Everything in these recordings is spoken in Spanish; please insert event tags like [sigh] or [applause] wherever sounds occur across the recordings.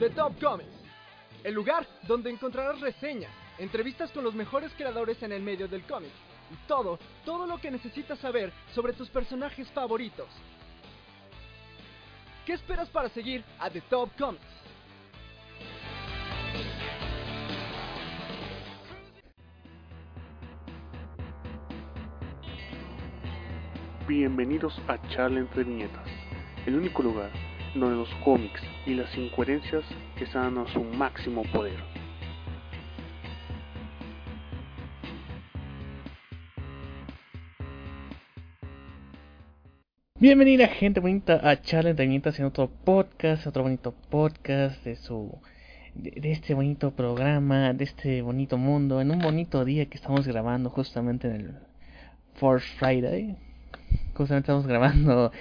The Top Comics, el lugar donde encontrarás reseñas, entrevistas con los mejores creadores en el medio del cómic y todo, todo lo que necesitas saber sobre tus personajes favoritos. ¿Qué esperas para seguir a The Top Comics? Bienvenidos a Charla entre Viñetas, el único lugar donde los cómics y las incoherencias están a su máximo poder. Bienvenida gente bonita a Charla entre Viñetas en otro podcast, otro bonito podcast de su de, de este bonito programa, de este bonito mundo, en un bonito día que estamos grabando justamente en el Force Friday. Justamente estamos grabando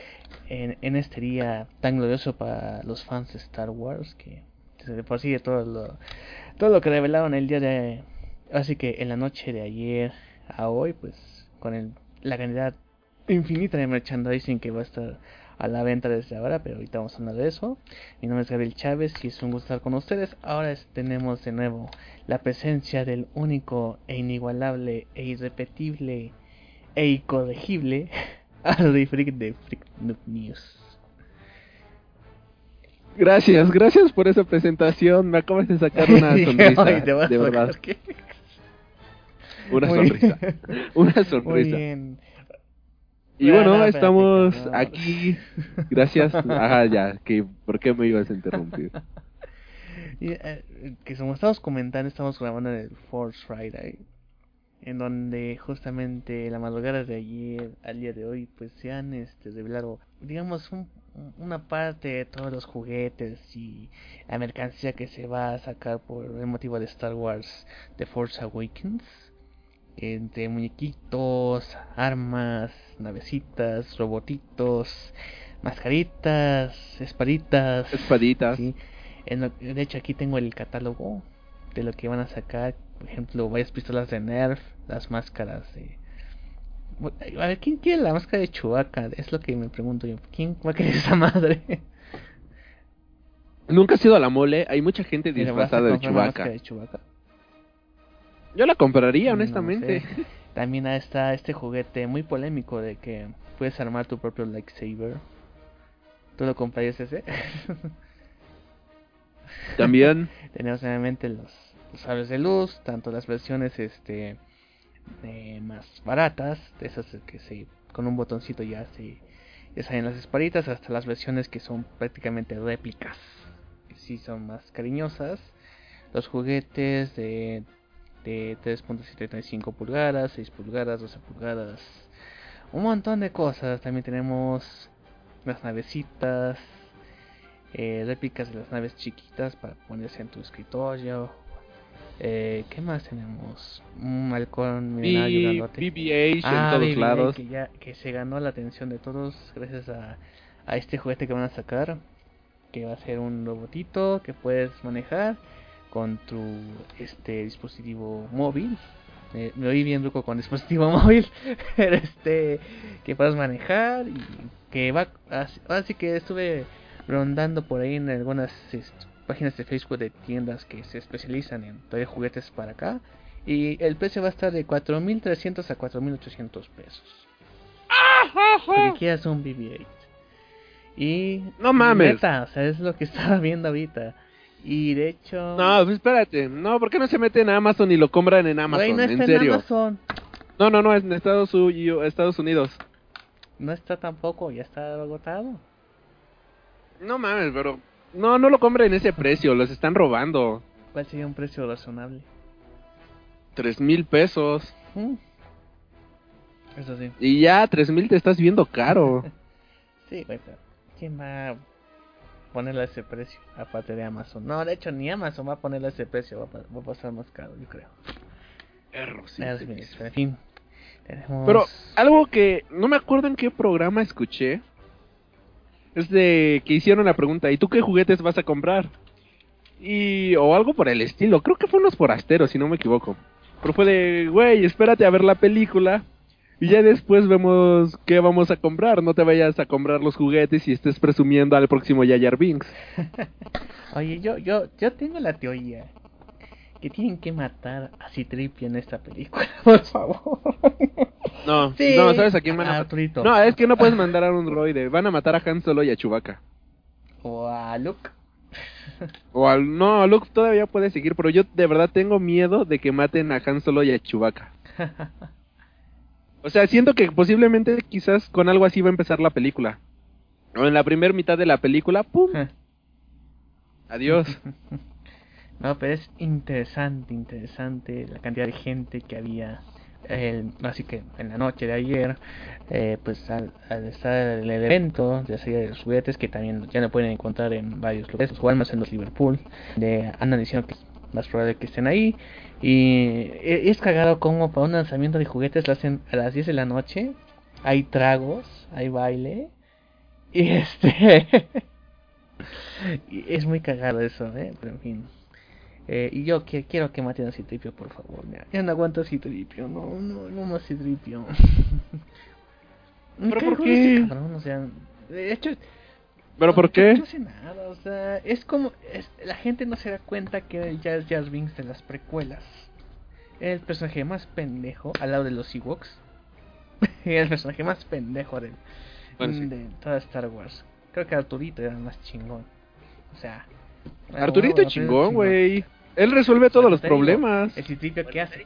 en, en este día tan glorioso para los fans de Star Wars que de por sí todo lo, todo lo que revelaron el día de así que en la noche de ayer a hoy pues con el, la cantidad infinita de merchandising que va a estar a la venta desde ahora, pero ahorita vamos a hablar de eso. Mi nombre es Gabriel Chávez y es un gusto estar con ustedes. Ahora tenemos de nuevo la presencia del único e inigualable e irrepetible e incorregible [laughs] Ardi Freak de Freak Noob News. Gracias, gracias por esa presentación. Me acabas de sacar una [laughs] sonrisa. Ay, te vas a de verdad. Una Muy sonrisa. bien. Una Muy sonrisa. bien. Y bueno, estamos aquí. Gracias. Ajá, ya. Que, ¿Por qué me ibas a interrumpir? [laughs] Y, eh, que como estamos comentando, estamos grabando el Force Friday, en donde justamente la madrugada de ayer al día de hoy, pues se han este, revelado, digamos, un- una parte de todos los juguetes y la mercancía que se va a sacar por el motivo de Star Wars The Force Awakens. Entre muñequitos, armas, navecitas, robotitos, mascaritas, espaditas. Espaditas. Sí. En lo- de hecho, aquí tengo el catálogo de lo que van a sacar. Por ejemplo, varias pistolas de Nerf, las máscaras de. A ver, ¿quién quiere la máscara de Chewbacca? Es lo que me pregunto yo. ¿Quién va a querer esa madre? Nunca has ido a la mole. Hay mucha gente Mira, ¿vas a disfrazada de Chewbacca. de Chewbacca? Yo la compraría, No honestamente. sé. También está este juguete muy polémico de que puedes armar tu propio lightsaber. ¿Tú lo comprarías ese? También. [laughs] Tenemos nuevamente los, los sables de luz, tanto las versiones este eh, más baratas, esas que se con un botoncito ya se salen las espaditas, hasta las versiones que son prácticamente réplicas, que sí son más cariñosas. Los juguetes de de 3.75 pulgadas, 6 pulgadas, 12 pulgadas, un montón de cosas. También tenemos las navecitas, eh, réplicas de las naves chiquitas para ponerse en tu escritorio. Eh, ¿Qué más tenemos? Un halcón milenario B- grandote. BB-8 Ah, en todos BB-8, lados. Que, ya, que se ganó la atención de todos gracias a, a este juguete que van a sacar. Que va a ser un robotito que puedes manejar con tu este dispositivo móvil. Eh, me oí bien ruco con dispositivo [laughs] móvil. pero este que puedas manejar y que va así, así que estuve rondando por ahí en algunas est- páginas de Facebook de tiendas que se especializan en traer juguetes para acá y el precio va a estar de 4.300 a 4.800 pesos. Porque quieras un BB-8. Y No mames. neta, o sea, es lo que [laughs] estaba viendo ahorita. Y de hecho, No, pues espérate. No, ¿por qué no se mete en Amazon y lo compran en Amazon? Güey, no está en en serio. Amazon. No, no, no, es en Estados, U- Estados Unidos. No está tampoco, ya está agotado. No mames, pero... No, no lo compren en ese precio, los están robando. ¿Cuál sería un precio razonable? Tres mil pesos. Mm. Eso sí. Y ya, tres mil te estás viendo caro. [laughs] Sí, güey, pero ¿quién va a ponerle ese precio? Aparte de Amazon. No, de hecho, ni Amazon va a ponerle ese precio. Va a, pa- va a pasar más caro, yo creo. Perro, sí, en fin. Tenemos... Pero algo que no me acuerdo en qué programa escuché. Es de que hicieron la pregunta, ¿y tú qué juguetes vas a comprar? Y, o algo por el estilo, creo que fue unos forasteros, si no me equivoco. Pero fue de, güey, espérate a ver la película. Y ya después vemos qué vamos a comprar. No te vayas a comprar los juguetes y estés presumiendo al próximo Yayar Binks. [laughs] Oye, yo, yo, yo tengo la teoría que tienen que matar a Citripio en esta película, [laughs] por favor. No, Sí. no, ¿sabes a quién van a A matar? No, es que no puedes mandar a un droide. Van a matar a Han Solo y a Chewbacca. O a Luke. O al... No, Luke todavía puede seguir, pero yo de verdad tengo miedo de que maten a Han Solo y a Chewbacca. [laughs] O sea, siento que posiblemente quizás con algo así va a empezar la película. O en la primera mitad de la película, ¡pum! Adiós. [laughs] No, pero es interesante, interesante la cantidad de gente que había. El, así que en la noche de ayer, eh, pues al, al estar el evento de serie de los juguetes, que también ya lo pueden encontrar en varios lugares, o en los Liverpool, de, andan diciendo que es más probable que estén ahí. Y e- es cagado como para un lanzamiento de juguetes lo hacen a las 10 de la noche. Hay tragos, hay baile. Y este. [laughs] es muy cagado eso, ¿eh? Pero en fin. Eh, y yo que, quiero que maten a Citripio, por favor. Ya, ya no aguanto a Citripio. No, no, no más Citripio. [laughs] ¿Pero por qué? este cabrón, o sea, de hecho, ¿Pero por no qué? hace nada, o sea, es como. es- la gente no se da cuenta que ya es Jar Binks de las precuelas. El personaje más pendejo al lado de los Ewoks. [laughs] El personaje más pendejo de, Bueno, sí. de toda Star Wars. Creo que Arturito era el más chingón. O sea. Arturito es chingón, güey. Él resuelve todos los problemas. El citripio que hace.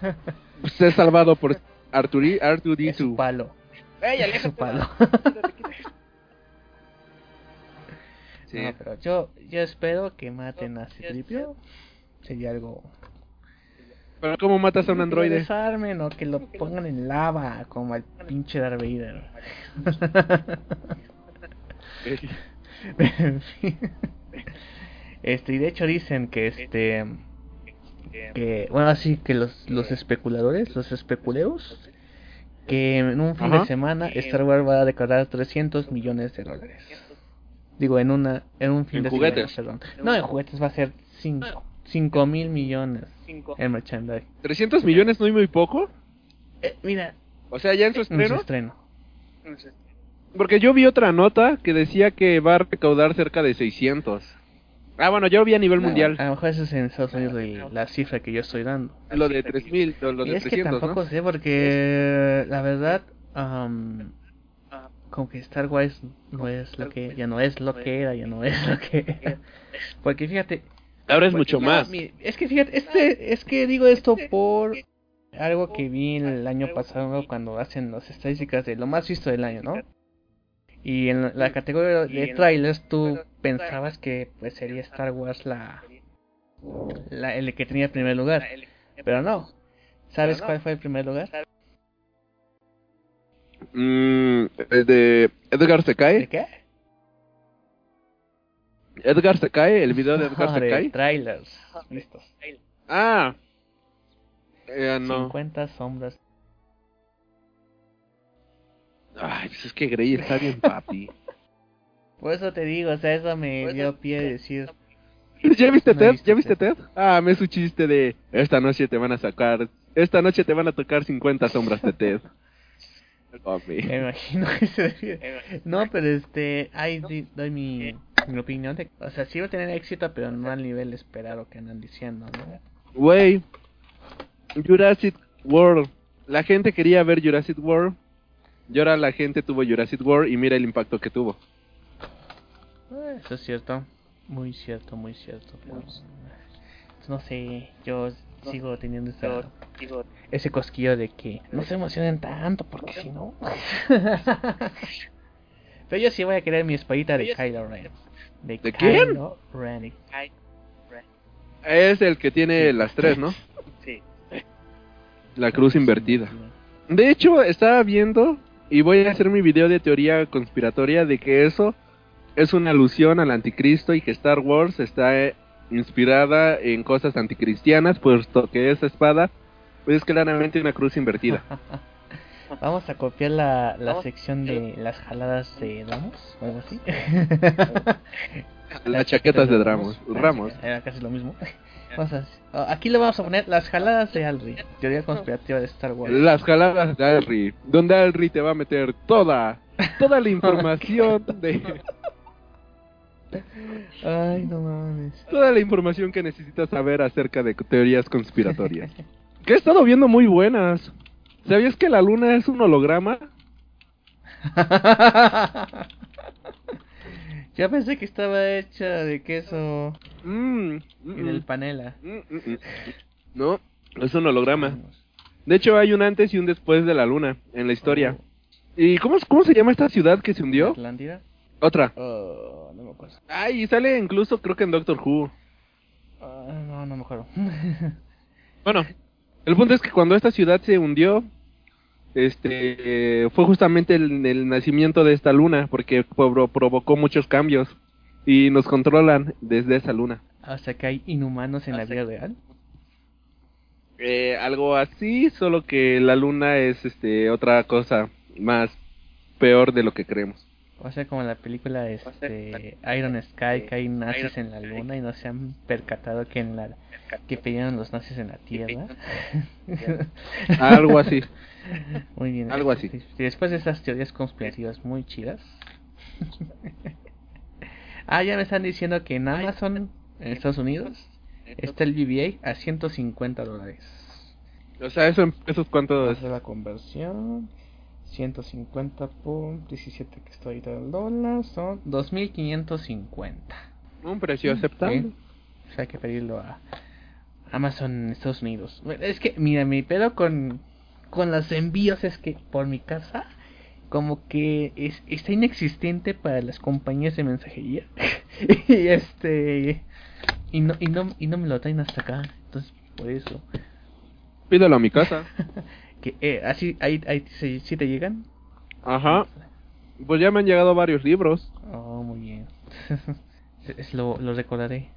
[laughs] Pues es salvado por Arturi, Es su palo. Es su palo. [laughs] Sí. No, pero yo, yo espero que maten a Citripio. Sería algo. Pero ¿cómo matas a un Que lo androide? desarmen o que lo pongan en lava como al pinche Darth Vader. [laughs] En fin. Este, y de hecho dicen que este. Que, bueno, así que los, los especuladores, los especuleos, que en un fin Ajá. de semana Star Wars va a declarar 300 millones de dólares. Digo, en una en un fin En de juguetes. semana, perdón. No, en juguetes va a ser 5 5 mil millones en merchandise. ¿300 millones no es muy poco? Eh, mira, O sea, ya en su en su estreno. estreno. Porque yo vi otra nota que decía que va a recaudar cerca de 600. Ah, bueno, yo vi a nivel mundial. A lo mejor eso es en Estados Unidos el- la cifra que yo estoy dando. Lo de 3000, lo, lo de es que 300, tampoco ¿no? sé porque la verdad am, como que Star Wars no es lo que ya no es lo que era, ya no es lo que era. [laughs] Porque fíjate, Ahora es mucho no, más. es que fíjate, este es que digo esto por algo que vi el año pasado cuando hacen las estadísticas de lo más visto del año, ¿no? Y en la categoría de trailers tú pensabas que pues sería Star Wars la, la el que tenía el primer lugar, pero no. ¿Sabes cuál fue el primer lugar? Mm, el de Edgar se ¿De cae. qué? Edgar se cae, el video de Edgar se [laughs] de cae. trailers listos. Ah. Eh, no. 50 sombras. Ay, pues es que Grey está bien papi. [laughs] Por eso te digo, o sea, eso me dio pie de decir, ¿Ya viste No Ted? ¿Ya viste Ted. Ted? Ah, me es su chiste de esta noche te van a sacar, esta noche te van a tocar 50 sombras de Ted. [laughs] Papi. me imagino que se. No, pero este, ahí di- doy mi, mi opinión de, o sea, sí va a tener éxito, pero no al nivel esperado que andan diciendo, ¿no? Güey, Jurassic World. La gente quería ver Jurassic World. Y ahora la gente tuvo Jurassic World y mira el impacto que tuvo. Eso es cierto, muy cierto, muy cierto. pero, no sé, yo sigo teniendo esa, ese cosquillo de que no se emocionen tanto, porque si no. [laughs] pero yo sí voy a querer mi espadita de Kylo Ren. ¿De, ¿De quién? Kylo Ren. Es el que tiene las tres, ¿no? Sí. La cruz invertida. De hecho, estaba viendo y voy a hacer mi video de teoría conspiratoria de que eso es una alusión al anticristo y que Star Wars está eh, inspirada en cosas anticristianas, puesto que esa espada pues, es claramente una cruz invertida. [laughs] Vamos a copiar la, la sección de las jaladas de Ramos o algo así. Las chaquetas de [laughs] Ramos. Ramos. Era casi lo mismo. Oh, aquí le vamos a poner las jaladas de Alri, teoría conspirativa de Star Wars. Las jaladas de Alri, donde Alri te va a meter toda, toda la [laughs] información de, Ay, no mames. toda la información que necesitas saber acerca de teorías conspiratorias. [laughs] Que he estado viendo muy buenas. ¿Sabías que la luna es un holograma? [laughs] Yo pensé que estaba hecha de queso Mm, mm, y del mm, panela. mm, mm. No, es un holograma. De hecho, hay un antes y un después de la luna en la historia. ¿Y cómo, cómo se llama esta ciudad que se hundió? ¿Atlántida? Otra. Oh, no me acuerdo. Ay, y sale incluso creo que en Doctor Who. Ah, no, no me acuerdo. [laughs] Bueno, el punto es que cuando esta ciudad se hundió, este, fue justamente el, el nacimiento de esta luna, porque provo- provocó muchos cambios y nos controlan desde esa luna. o sea que hay inhumanos en la vida real. Eh, algo así, solo que la luna es, este, otra cosa más peor de lo que creemos. O sea, como la película este, Iron Sky, que hay nazis en la luna y no se han percatado que en la que pelearon los nazis en la tierra. [laughs] Algo así. Muy bien. Algo así. Y después de esas teorías conspirativas muy chidas. [laughs] ah, ya me están diciendo que en Amazon, en Estados Unidos, está el BBA a 150 dólares. O sea, eso, eso es cuánto es. la conversión. 150 por 17 que está ahorita el dólar son 2550. Un precio aceptable. Sí. O sea, hay que pedirlo a Amazon en Estados Unidos. Bueno, Es que, mira, mi pedo con, con los envíos es que por mi casa, como que es, está inexistente para las compañías de mensajería. [laughs] y este. Y no, y, no, y no me lo traen hasta acá. Entonces, por eso. Pídelo a mi casa. [laughs] que eh, Así, ahí, ahí sí, sí te llegan. Ajá. Pues ya me han llegado varios libros. Oh, muy bien. [laughs] Es- lo, lo recordaré.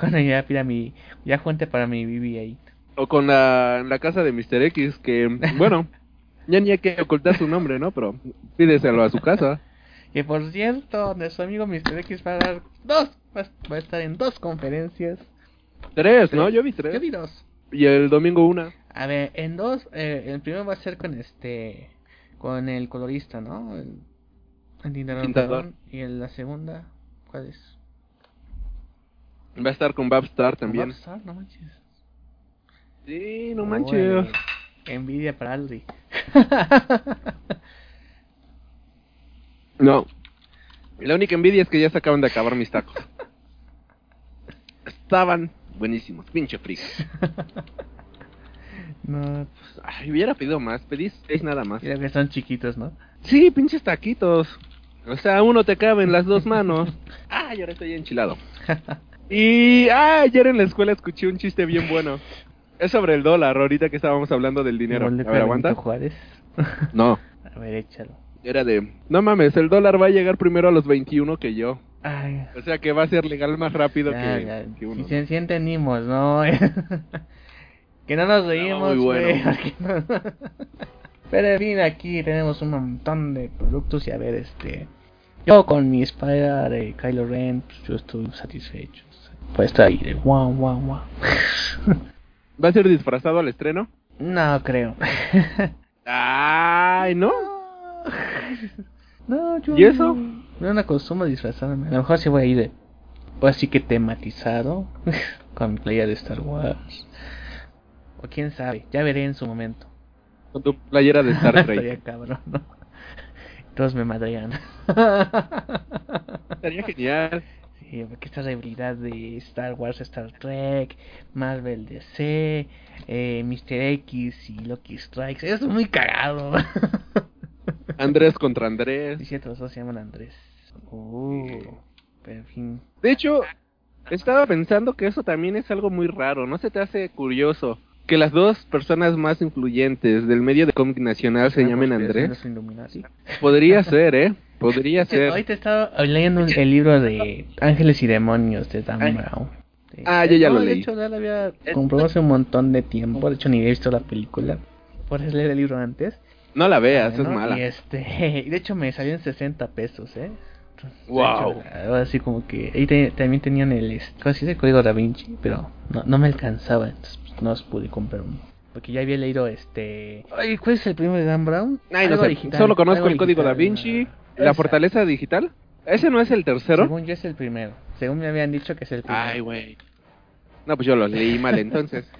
Cuando ya pida mi. Ya cuente para mi BB-8. O con la, la casa de Mr. X, que, bueno, [laughs] ya ni hay que ocultar su nombre, ¿no? Pero pídeselo a su casa. Que por cierto, nuestro amigo Mr. X va a dar dos. Va a- estar en dos conferencias. Tres, ¿no? Yo vi tres. Yo vi dos. Y el domingo una. A ver, en dos. Eh, el primero va a ser con este. Con el colorista, ¿no? El, el tintador. Y en la segunda. ¿Cuál es? Va a estar con Babstar también. Rockstar, no manches. Sí, no manches. Envidia para Aldi. [laughs] No. La única envidia es que ya se acaban de acabar mis tacos. Estaban buenísimos, pinche frico. [laughs] no, Ay, hubiera pedido más, pedí seis nada más. que son chiquitos, ¿no? Sí, pinches taquitos. O sea, uno te cabe en las dos manos. [laughs] Ay, ahora estoy enchilado. Y ah, ayer en la escuela escuché un chiste bien bueno. Es sobre el dólar, ahorita que estábamos hablando del dinero. A ver, aguanta. Juárez. [laughs] No, A ver, échalo. era de, no mames, el dólar va a llegar primero a los 21 que yo. Ay, O sea que va a ser legal más rápido ya, que, ya. que uno. Sí, sí entendimos, ¿no? [laughs] que no nos reímos, muy bueno. [laughs] no- Pero en fin, aquí tenemos un montón de productos y a ver, este... Yo con mi espada de Kylo Ren, pues yo estoy satisfecho. Pues está ahí de guau, guau, guau. ¿Va a ser disfrazado al estreno? no creo. [laughs] Ay, ¿no? No, yo ¿Y eso? No, no acostumbro a disfrazarme. A lo mejor sí voy a ir de. O así que tematizado. [laughs] con mi playa de Star Wars. O quién sabe. Ya veré en su momento. Con tu playera de Star [laughs] Estaría Trek. cabrón, ¿no? Todos me madrean. Estaría genial. Porque esta rivalidad de Star Wars, Star Trek, Marvel DC, eh, Mr. X y Loki Strikes. Eso es muy cagado. [laughs] Andrés contra Andrés. Sí, cierto, los dos se llaman Andrés. Pero en fin. De hecho, estaba pensando que eso también es algo muy raro. ¿No se te hace curioso que las dos personas más influyentes del medio de cómic nacional se Una llamen Andrés? Podría [laughs] ser, ¿eh? Podría Sí, ser. Hoy te estaba leyendo el libro de Ángeles y Demonios de Dan. Brown. Ah, yo ya No, lo de leí. hecho, ya lo había comprado hace un montón de tiempo. De hecho, ni he visto la película. Por eso leer el libro antes. No la veas, Ah, es ¿no? mala. Y este, [laughs] de hecho me salió en 60 pesos, ¿eh? Wow. así como que ahí te- también tenían el, el código Da Vinci, pero no, no me alcanzaba, entonces pues, no os pude comprar uno. Porque ya había leído este... Ay, ¿Cuál es el primero de Dan Brown? Ay, no sé, digital, solo conozco el código da digital, Vinci, ah, la fortaleza digital. ¿Ese no es el tercero? Según yo es el primero. Según me habían dicho que es el primero. Ay, güey. No, pues yo lo leí mal [laughs] entonces.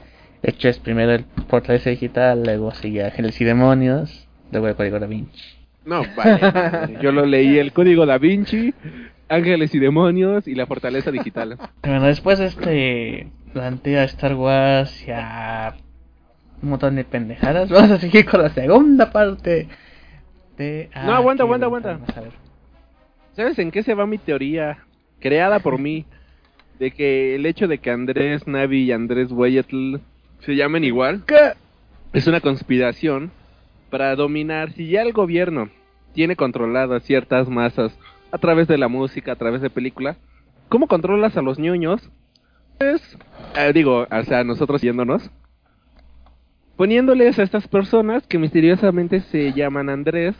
De hecho es primero el Fortaleza Digital, luego sigue Ángeles y Demonios, luego el Código Da Vinci. No, vale. [laughs] Yo lo leí el código da Vinci, Ángeles y Demonios y la fortaleza digital. Bueno, después este plantea Star Wars y a un montón de pendejadas. Vamos a seguir con la segunda parte de... No, aguanta, aguanta, aguanta. vamos a ver. ¿Sabes en qué se va mi teoría? Creada por mí. De que el hecho de que Andrés Navi y Andrés Weyetl se llamen igual. Es una conspiración para dominar. Si ya el gobierno tiene controladas ciertas masas a través de la música, a través de película, ¿cómo controlas a los ñoños? Pues, eh, digo, o sea, nosotros yéndonos, poniéndoles a estas personas que misteriosamente se llaman Andrés,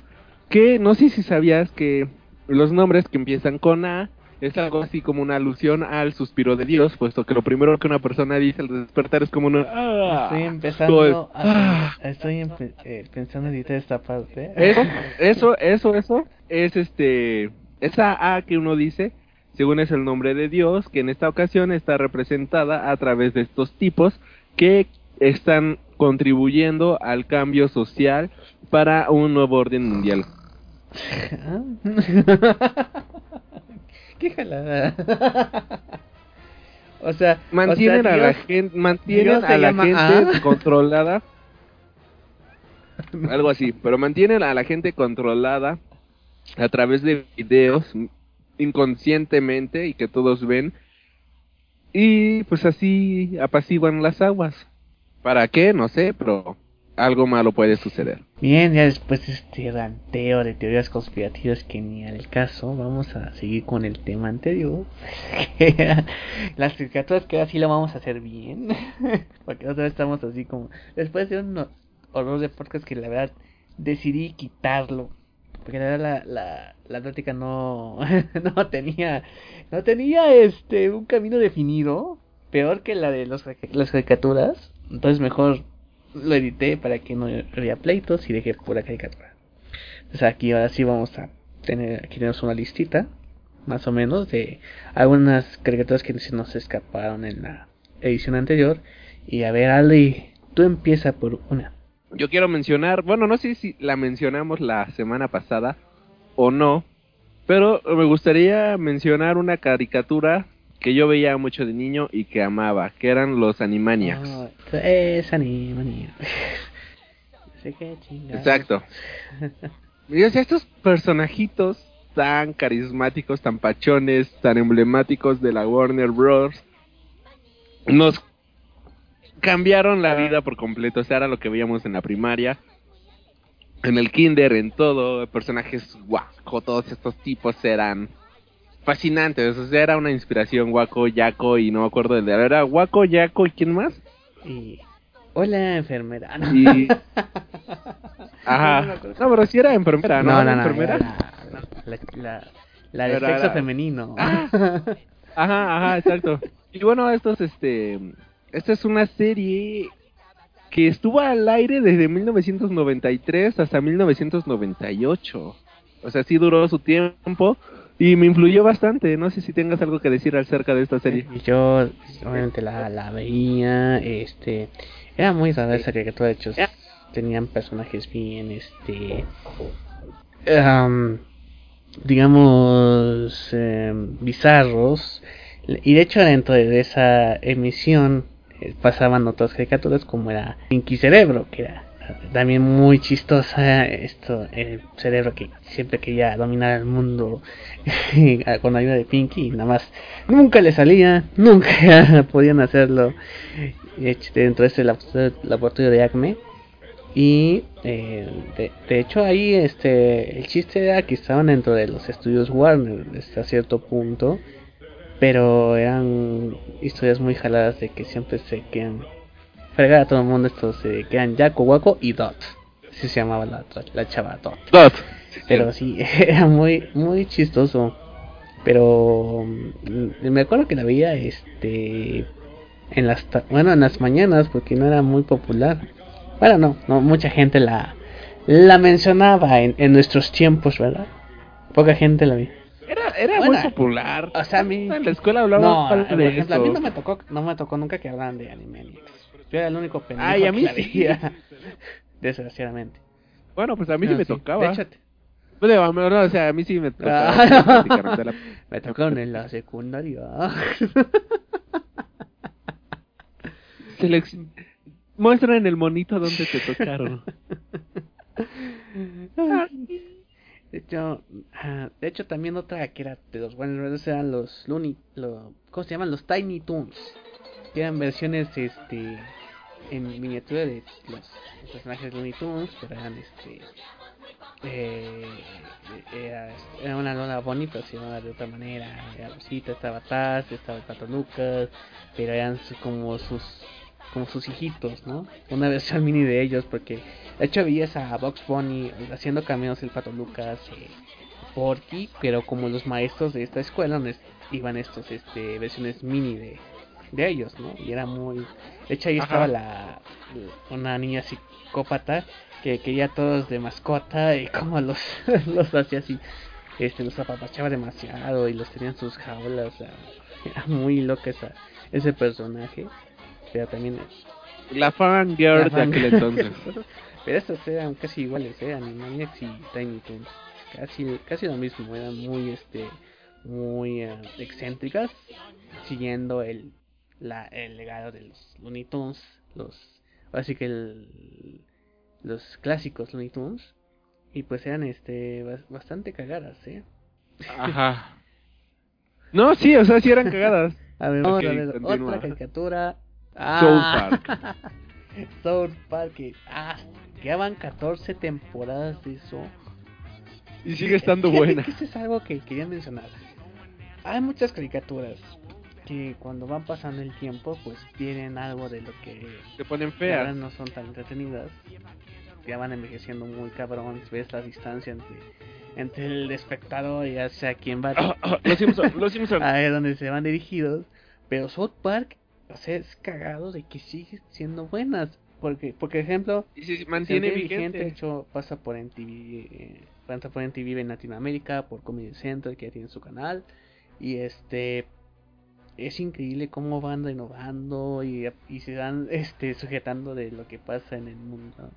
que no sé si sabías que los nombres que empiezan con A es algo así como una alusión al suspiro de Dios, puesto que lo primero que una persona dice al despertar es como una... "Ah". Estoy Todo empezando es- a, estoy empe- eh, pensando en editar esta parte. Eso, [laughs] eso, eso, eso es este, esa A que uno dice, según es el nombre de Dios, que en esta ocasión está representada a través de estos tipos que están contribuyendo al cambio social para un nuevo orden mundial. [laughs] Qué jalada. o sea, Mantienen o sea, a la gente, mantienen a la gente A. [laughs] controlada, algo así, pero mantienen a la gente controlada a través de videos inconscientemente y que todos ven y pues así apaciguan las aguas. ¿Para qué? No sé, pero algo malo puede suceder. Bien, ya después de este ranteo de teorías conspirativas que ni al caso, vamos a seguir con el tema anterior. [laughs] Las caricaturas que ahora sí lo vamos a hacer bien. [laughs] Porque otra vez estamos así como... Después de un horror de podcast que la verdad decidí quitarlo. Porque la verdad la, la, la no, [laughs] no tenía... No tenía este un camino definido. Peor que la de los, las caricaturas. Entonces mejor lo edité para que no había pleitos y dejé pura caricatura. Entonces aquí ahora sí vamos a tener, aquí tenemos una listita, más o menos, de algunas caricaturas que se nos escaparon en la edición anterior. Y a ver, Ali, tú empieza por una. Yo quiero mencionar, bueno, no sé si la mencionamos la semana pasada o no, pero me gustaría mencionar una caricatura que yo veía mucho de niño y que amaba, que eran los Animaniacs. Oh, es Animaniacs. [laughs] Exacto. [laughs] Y o sea, estos personajitos tan carismáticos, tan pachones, tan emblemáticos de la Warner Bros. nos cambiaron la vida por completo. O sea, era lo que veíamos en la primaria, en el kinder, en todo. Personajes guaco, todos estos tipos eran fascinantes. O sea, era una inspiración guaco, yaco y no me acuerdo del de Era guaco, yaco y quién más. Y... Hola, enfermera. Y- [laughs] Ajá. No, pero si era enfermera, ¿no? No, ¿Era no, no, enfermera? La, la, la, la de sexo era- femenino. Ajá, ajá, exacto. Y bueno, estos, este, esta es una serie que estuvo al aire desde 1993 hasta 1998. O sea, sí duró su tiempo y me influyó bastante. No sé si tengas algo que decir acerca de esta serie. Y Yo obviamente la, la veía, este, era muy rara esa caricatura, de hecho, tenían personajes bien, este, am, digamos, em, bizarros, y de hecho dentro de esa emisión eh, pasaban otras caricaturas como era Pinky Cerebro, que era también muy chistosa esto el cerebro que siempre quería dominar el mundo [laughs] con ayuda de Pinky y nada más. Nunca le salía nunca [laughs] podían hacerlo este, dentro de ese laboratorio, de Acme y eh, de, de hecho ahí este el chiste era que estaban dentro de los estudios Warner hasta cierto punto pero eran historias muy jaladas de que siempre se quedan fregar a todo el mundo estos se quedan Jaco, Waco y Dot así se llamaba la, la chava Dot Dot. pero sí, [laughs] era muy, muy chistoso. Pero mm, me acuerdo que la veía este en las bueno, en las mañanas porque no era muy popular. Bueno, no, no mucha gente la la mencionaba en, en nuestros tiempos, ¿verdad? Poca gente la vi. Era, era Bueno, muy popular. O sea, a mí En la escuela hablaba no, de por ejemplo, a mí no me tocó, no me tocó nunca que hablaran de Animaniacs. Yo era el único pendejo Ay, a mí sí. [laughs] desgraciadamente. Bueno, pues a mí sí No, me sí. tocaba. De hecho, te- Bueno, a mí- no, o sea, a mí sí me tocaba. Ah. la- [laughs] me tocaron en la secundaria. [laughs] Selec- Muestra en el monito donde te tocaron. De hecho, ah, de hecho también otra que era de los buenos eran los Looney, lo, ¿cómo se llaman? Los Tiny Toons, que eran versiones este en miniatura de los personajes Looney Tunes, pero eran este eh, era, era una Lola Bonnie, pero se llamaba de otra manera, era Rosita, estaba Taz, estaba el Pato Lucas, pero eran como sus como sus hijitos, ¿no? Una versión mini de ellos, porque de hecho veías a Box Bunny haciendo cameos el Pato Lucas, eh, Porky, pero como los maestros de esta escuela donde iban estos este versiones mini de, de ellos, ¿no? Y era muy de hecho ahí Ajá. estaba la una niña psicópata que quería a todos de mascota y como los [laughs] los hacía así este los apapachaba demasiado y los tenía en sus jaulas, o sea, era muy loca esa ese personaje, pero también La fan girl la de aquel entonces. [laughs] Pero estos eran casi iguales, ¿eh? Animaniacs y Tiny Toons. Casi, casi lo mismo, eran muy, este, muy eh, excéntricas, siguiendo el, la, el legado de los Looney Tunes, los, así que el, los clásicos Looney Tunes, y pues eran, este, bas- bastante cagadas, ¿eh? Ajá. [laughs] No, sí, o sea, sí eran cagadas. [laughs] A ver, a otra caricatura. South Park. [laughs] South Park, que, ah, ya van 14 temporadas de eso. Y sigue estando buena. que eso es algo que quería mencionar. Hay muchas caricaturas que cuando van pasando el tiempo, pues tienen algo de lo que Se ponen feas. no son tan entretenidas. Ya van envejeciendo muy cabrón, ves la distancia entre, entre el espectador y ya sea quien va [coughs] Los Simpsons, los Simpsons. a ver dónde se van dirigidos. Pero South Park, o sea, es cagado de que sigue siendo buenas. Porque, por ejemplo, Y se mantiene vigente. De hecho, pasa por NTV, eh, pasa por NTV en Latinoamérica, por Comedy Central, que ya tiene su canal. Y este es increíble cómo van renovando y, y se van este, sujetando de lo que pasa en el mundo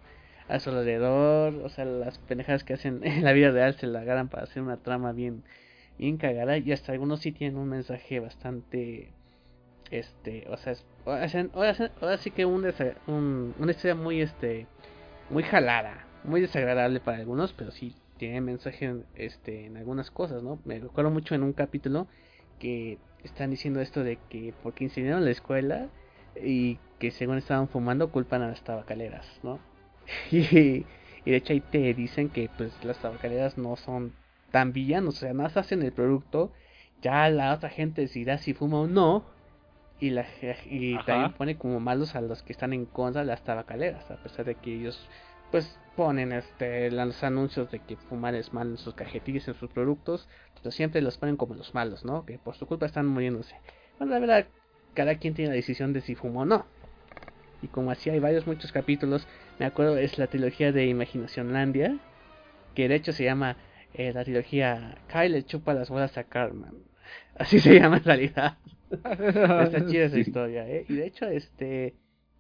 a su alrededor. O sea, las pendejadas que hacen en la vida real se la agarran para hacer una trama bien, bien cagada. Y hasta algunos sí tienen un mensaje bastante este o sea, es- ahora, sí- que un, un una historia muy este muy jalada muy desagradable para algunos pero sí tiene mensaje este en algunas cosas no me recuerdo mucho en un capítulo que están diciendo esto de que porque incendiaron la escuela y que según estaban fumando culpan a las tabacaleras no [laughs] y, y de hecho ahí te dicen que pues las tabacaleras no son tan villanos o sea nada más hacen el producto ya la otra gente decidirá si fuma o no y la y Ajá. también pone como malos a los que están en contra de las tabacaleras a pesar de que ellos pues ponen este los anuncios de que fumar es malo en sus cajetillas en sus productos pero siempre los ponen como los malos no que por su culpa están muriéndose. Bueno la verdad cada quien tiene la decisión de si fuma o no. Y como así hay varios muchos capítulos me acuerdo es la trilogía de Imaginacionlandia que de hecho se llama eh, la trilogía Kyle le chupa las bolas a Carmen [laughs] así se llama en realidad. [laughs] Está chida esa historia, ¿eh? Y de hecho, este.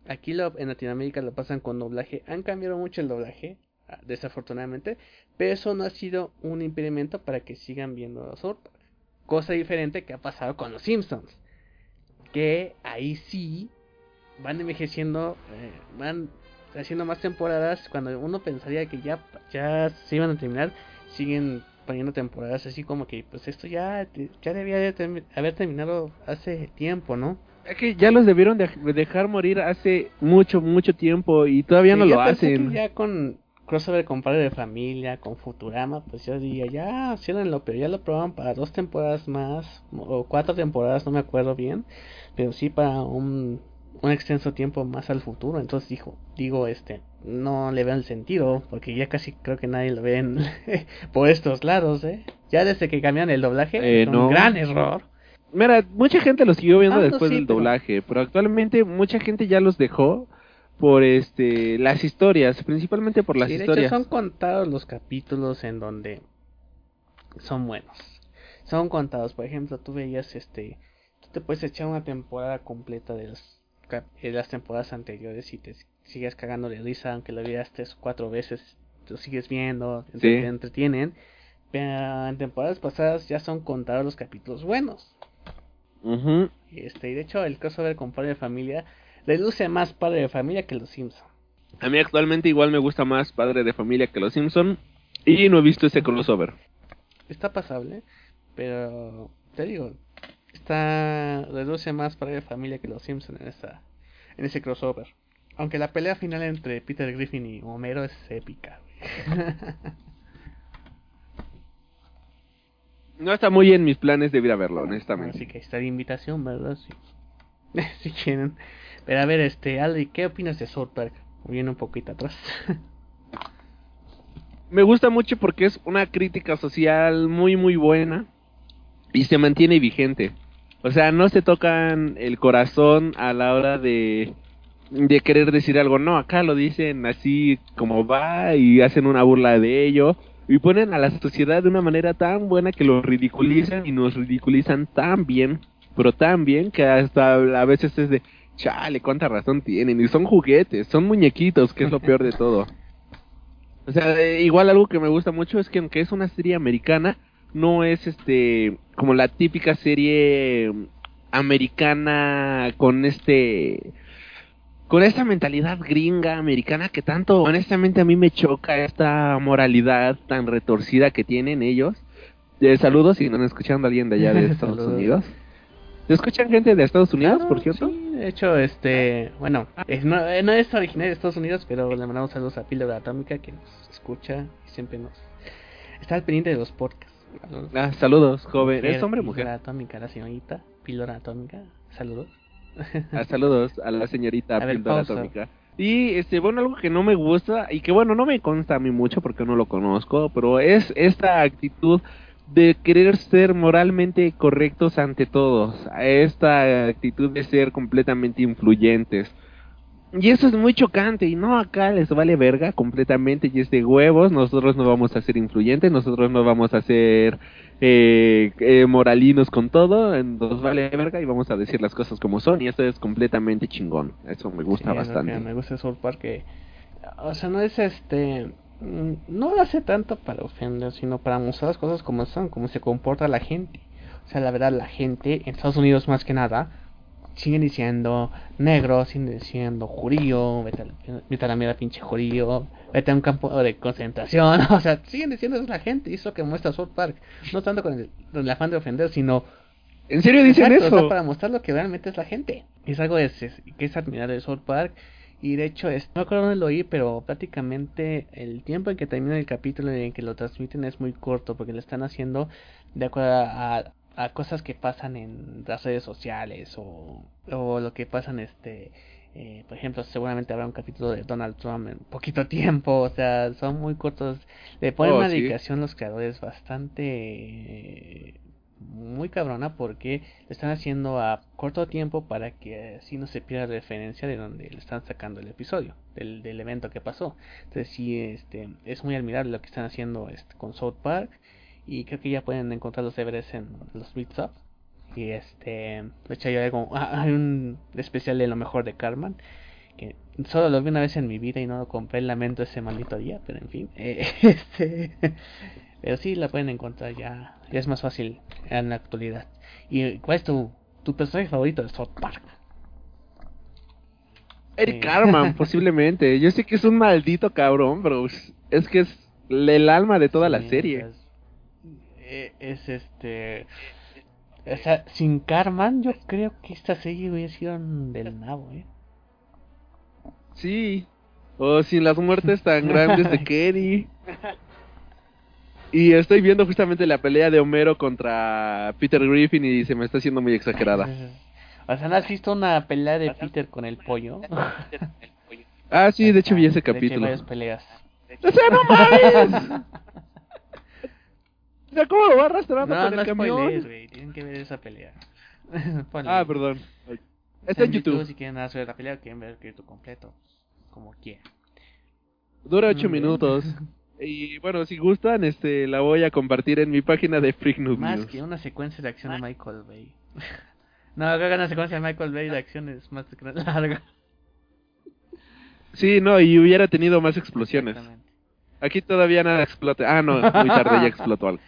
Aquí lo, en Latinoamérica lo pasan con doblaje. Han cambiado mucho el doblaje, ah, desafortunadamente. Pero eso no ha sido un impedimento para que sigan viendo South Park. Cosa diferente que ha pasado con los Simpsons. Que ahí sí van envejeciendo, eh, van haciendo más temporadas. Cuando uno pensaría que ya, ya se iban a terminar, siguen poniendo temporadas así como que pues esto ya, ya debía de haber terminado hace tiempo, ¿no? Es que ya los debieron de dejar morir hace mucho, mucho tiempo y todavía no lo que hacen. Ya con crossover con Padre de Familia, con Futurama, pues yo diría, ya, ciérrenlo, pero ya lo probaron para dos temporadas más, o cuatro temporadas, no me acuerdo bien, pero sí para un, un extenso tiempo más al futuro, entonces dijo, digo, este, no le veo el sentido, porque ya casi creo que nadie lo ve en- [laughs] por estos lados, ¿eh? Ya desde que cambiaron el doblaje, Eh, un gran error. Mira, mucha gente lo siguió viendo Ah, después sí, del pero- doblaje, pero actualmente mucha gente ya los dejó por este las historias, principalmente por las Sí, de hecho, historias. son contados los capítulos en donde son buenos. Son contados, por ejemplo, tú veías este, tú te puedes echar una temporada completa de, los de las temporadas anteriores y te sigues cagando de risa, aunque lo veas tres o cuatro veces, lo sigues viendo, Sí. te entretienen. Pero en temporadas pasadas ya son contados los capítulos buenos. Ujú. Este, y de hecho, el crossover con Padre de Familia le luce más Padre de Familia que Los Simpsons. A mí actualmente igual me gusta más Padre de Familia que Los Simpson y no he visto ese crossover. está pasable, pero te digo, está reduce más para de familia que los Simpsons en esa en ese crossover. Aunque la pelea final entre Peter Griffin y Homero es épica. [laughs] güey. No está muy en mis planes de ir a verlo, honestamente. Así que está de invitación, ¿verdad? Sí. [laughs] si quieren. Pero a ver, este, Aldi, ¿qué opinas de South Park? Viene un poquito atrás. [laughs] Me gusta mucho porque es una crítica social muy muy buena y se mantiene vigente. O sea, no se tocan el corazón a la hora de de querer decir algo, no, acá lo dicen así como va y hacen una burla de ello y ponen a la sociedad de una manera tan buena que lo ridiculizan y nos ridiculizan tan bien, pero tan bien que hasta a veces es de, chale, cuánta razón tienen y son juguetes, son muñequitos, que es lo peor de todo. O sea, igual algo que me gusta mucho es que aunque es una serie americana, no es este como la típica serie mm, americana con este con esta mentalidad gringa americana que tanto honestamente a mí me choca esta moralidad tan retorcida que tienen ellos. Eh, saludos si no están escuchando a alguien de allá de [laughs] Estados. Unidos. ¿Se escuchan gente de Estados Unidos, Claro, por cierto? Sí, de hecho, este, bueno, es- no, eh, no es originario de Estados Unidos, pero le mandamos saludos a Píldora Atómica que nos escucha y siempre nos está al pendiente de los podcasts. Saludos. Ah, saludos, joven. ¿Es hombre o Píldora mujer? Atómica, la señorita Píldora Atómica, saludos. Ah, saludos a la señorita A ver. Atómica. Y este, bueno, algo que no me gusta y que bueno, no me consta a mí mucho porque no lo conozco, pero es esta actitud de querer ser moralmente correctos ante todos, esta actitud de ser completamente influyentes. Y eso es muy chocante y no acá les vale verga completamente y es de huevos, nosotros no vamos a ser influyentes, nosotros no vamos a ser eh, eh, moralinos con todo, nos vale verga y vamos a decir las cosas como son y eso es completamente chingón, eso me gusta Sí, bastante. me gusta South Park que, o sea, no es este, mm, no lo hace tanto para ofender, sino para mostrar las cosas como son, como se comporta la gente. O sea, la verdad, la gente en Estados Unidos más que nada siguen diciendo negro, siguen diciendo judío, vete a la, vete a la mierda pinche judío, vete a un campo de concentración, [laughs] o sea, siguen diciendo eso la gente, y eso que muestra South Park, no tanto con el, con el afán de ofender, sino ¿En serio dicen Exacto, o sea, eso? para mostrar lo que realmente es la gente. Es algo de- es- que es admirable de South Park. Y de hecho, es, no me acuerdo dónde lo oí, pero prácticamente el tiempo en que termina el capítulo y en que lo transmiten es muy corto, porque lo están haciendo de acuerdo a, a cosas que pasan en las redes sociales o, o lo que pasan, este, eh, por ejemplo, seguramente habrá un capítulo de Donald Trump en poquito tiempo, o sea, son muy cortos. Le ponen Oh, una sí. dedicación los creadores bastante eh, muy cabrona porque lo están haciendo a corto tiempo para que así no se pierda referencia de donde le están sacando el episodio, del, del evento que pasó. Entonces sí, este, es muy admirable lo que están haciendo este, con South Park y creo que ya pueden encontrar los deberes en los Beats Up. Y este, de hecho hay, algo, ah, [laughs] hay un especial de lo mejor de Carmen que solo lo vi una vez en mi vida y no lo compré, lamento ese maldito día, pero en fin, eh, [laughs] este, pero sí la pueden encontrar ya, ya es más fácil en la actualidad. ¿Y cuál es tu, tu personaje favorito de South Park? Eric. Carman, [laughs] posiblemente. Yo sé que es un maldito cabrón, pero es- que es el alma de toda la serie. Es, eh, es este... O sea, sin Carman yo creo que esta serie hubiera sido del nabo, ¿eh? Sí. O sin las muertes tan grandes de [laughs] Kenny. Y estoy viendo justamente la pelea de Homero contra Peter Griffin y se me está haciendo muy exagerada. O sea, ¿no has visto una pelea de Peter con el pollo? Ah, sí, de hecho vi ese De hecho, hay capítulo. varias peleas. ¡O sea, no mames! [laughs] O sea, ¿cómo lo va arrastrando No, con no el camión? spoilers, güey. Tienen que ver esa pelea. [laughs] Ah, perdón. Está en YouTube. Si quieren ver la pelea quieren ver el crédito completo. Como quieran. Dura ocho Muy bien. minutos. [laughs] Y bueno, si gustan, este, la voy a compartir en mi página de Freak Noob Más News. que una secuencia de acción de Michael Bay. [laughs] no, creo que una secuencia de Michael Bay de acción es más larga. Sí, no, y hubiera tenido más explosiones. Aquí todavía nada explota. Ah, no, muy tarde ya explotó algo.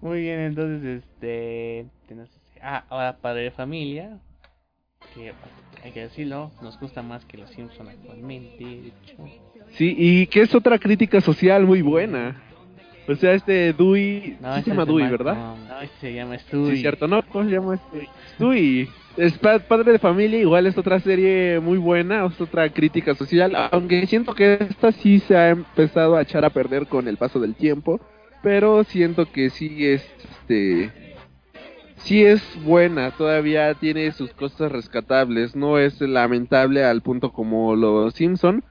Muy bien, entonces, este... ese- Ah, ahora Padre de Familia. Que, hay que decirlo, nos gusta más que Los Simpson actualmente, de hecho. Sí, y que es otra crítica social muy buena. O sea, este Dewey, No, sí se llama es de Dewey, Malcolm. ¿verdad? No, ese se llama Sí, Stewie. cierto, ¿no? ¿Cómo se llama este? Dewey. Es pa- padre de familia, igual es otra serie muy buena, es otra crítica social, aunque siento que esta sí se ha empezado a echar a perder con el paso del tiempo, pero siento que sí es, este, sí es buena, todavía tiene sus cosas rescatables, no es lamentable al punto como los Simpson,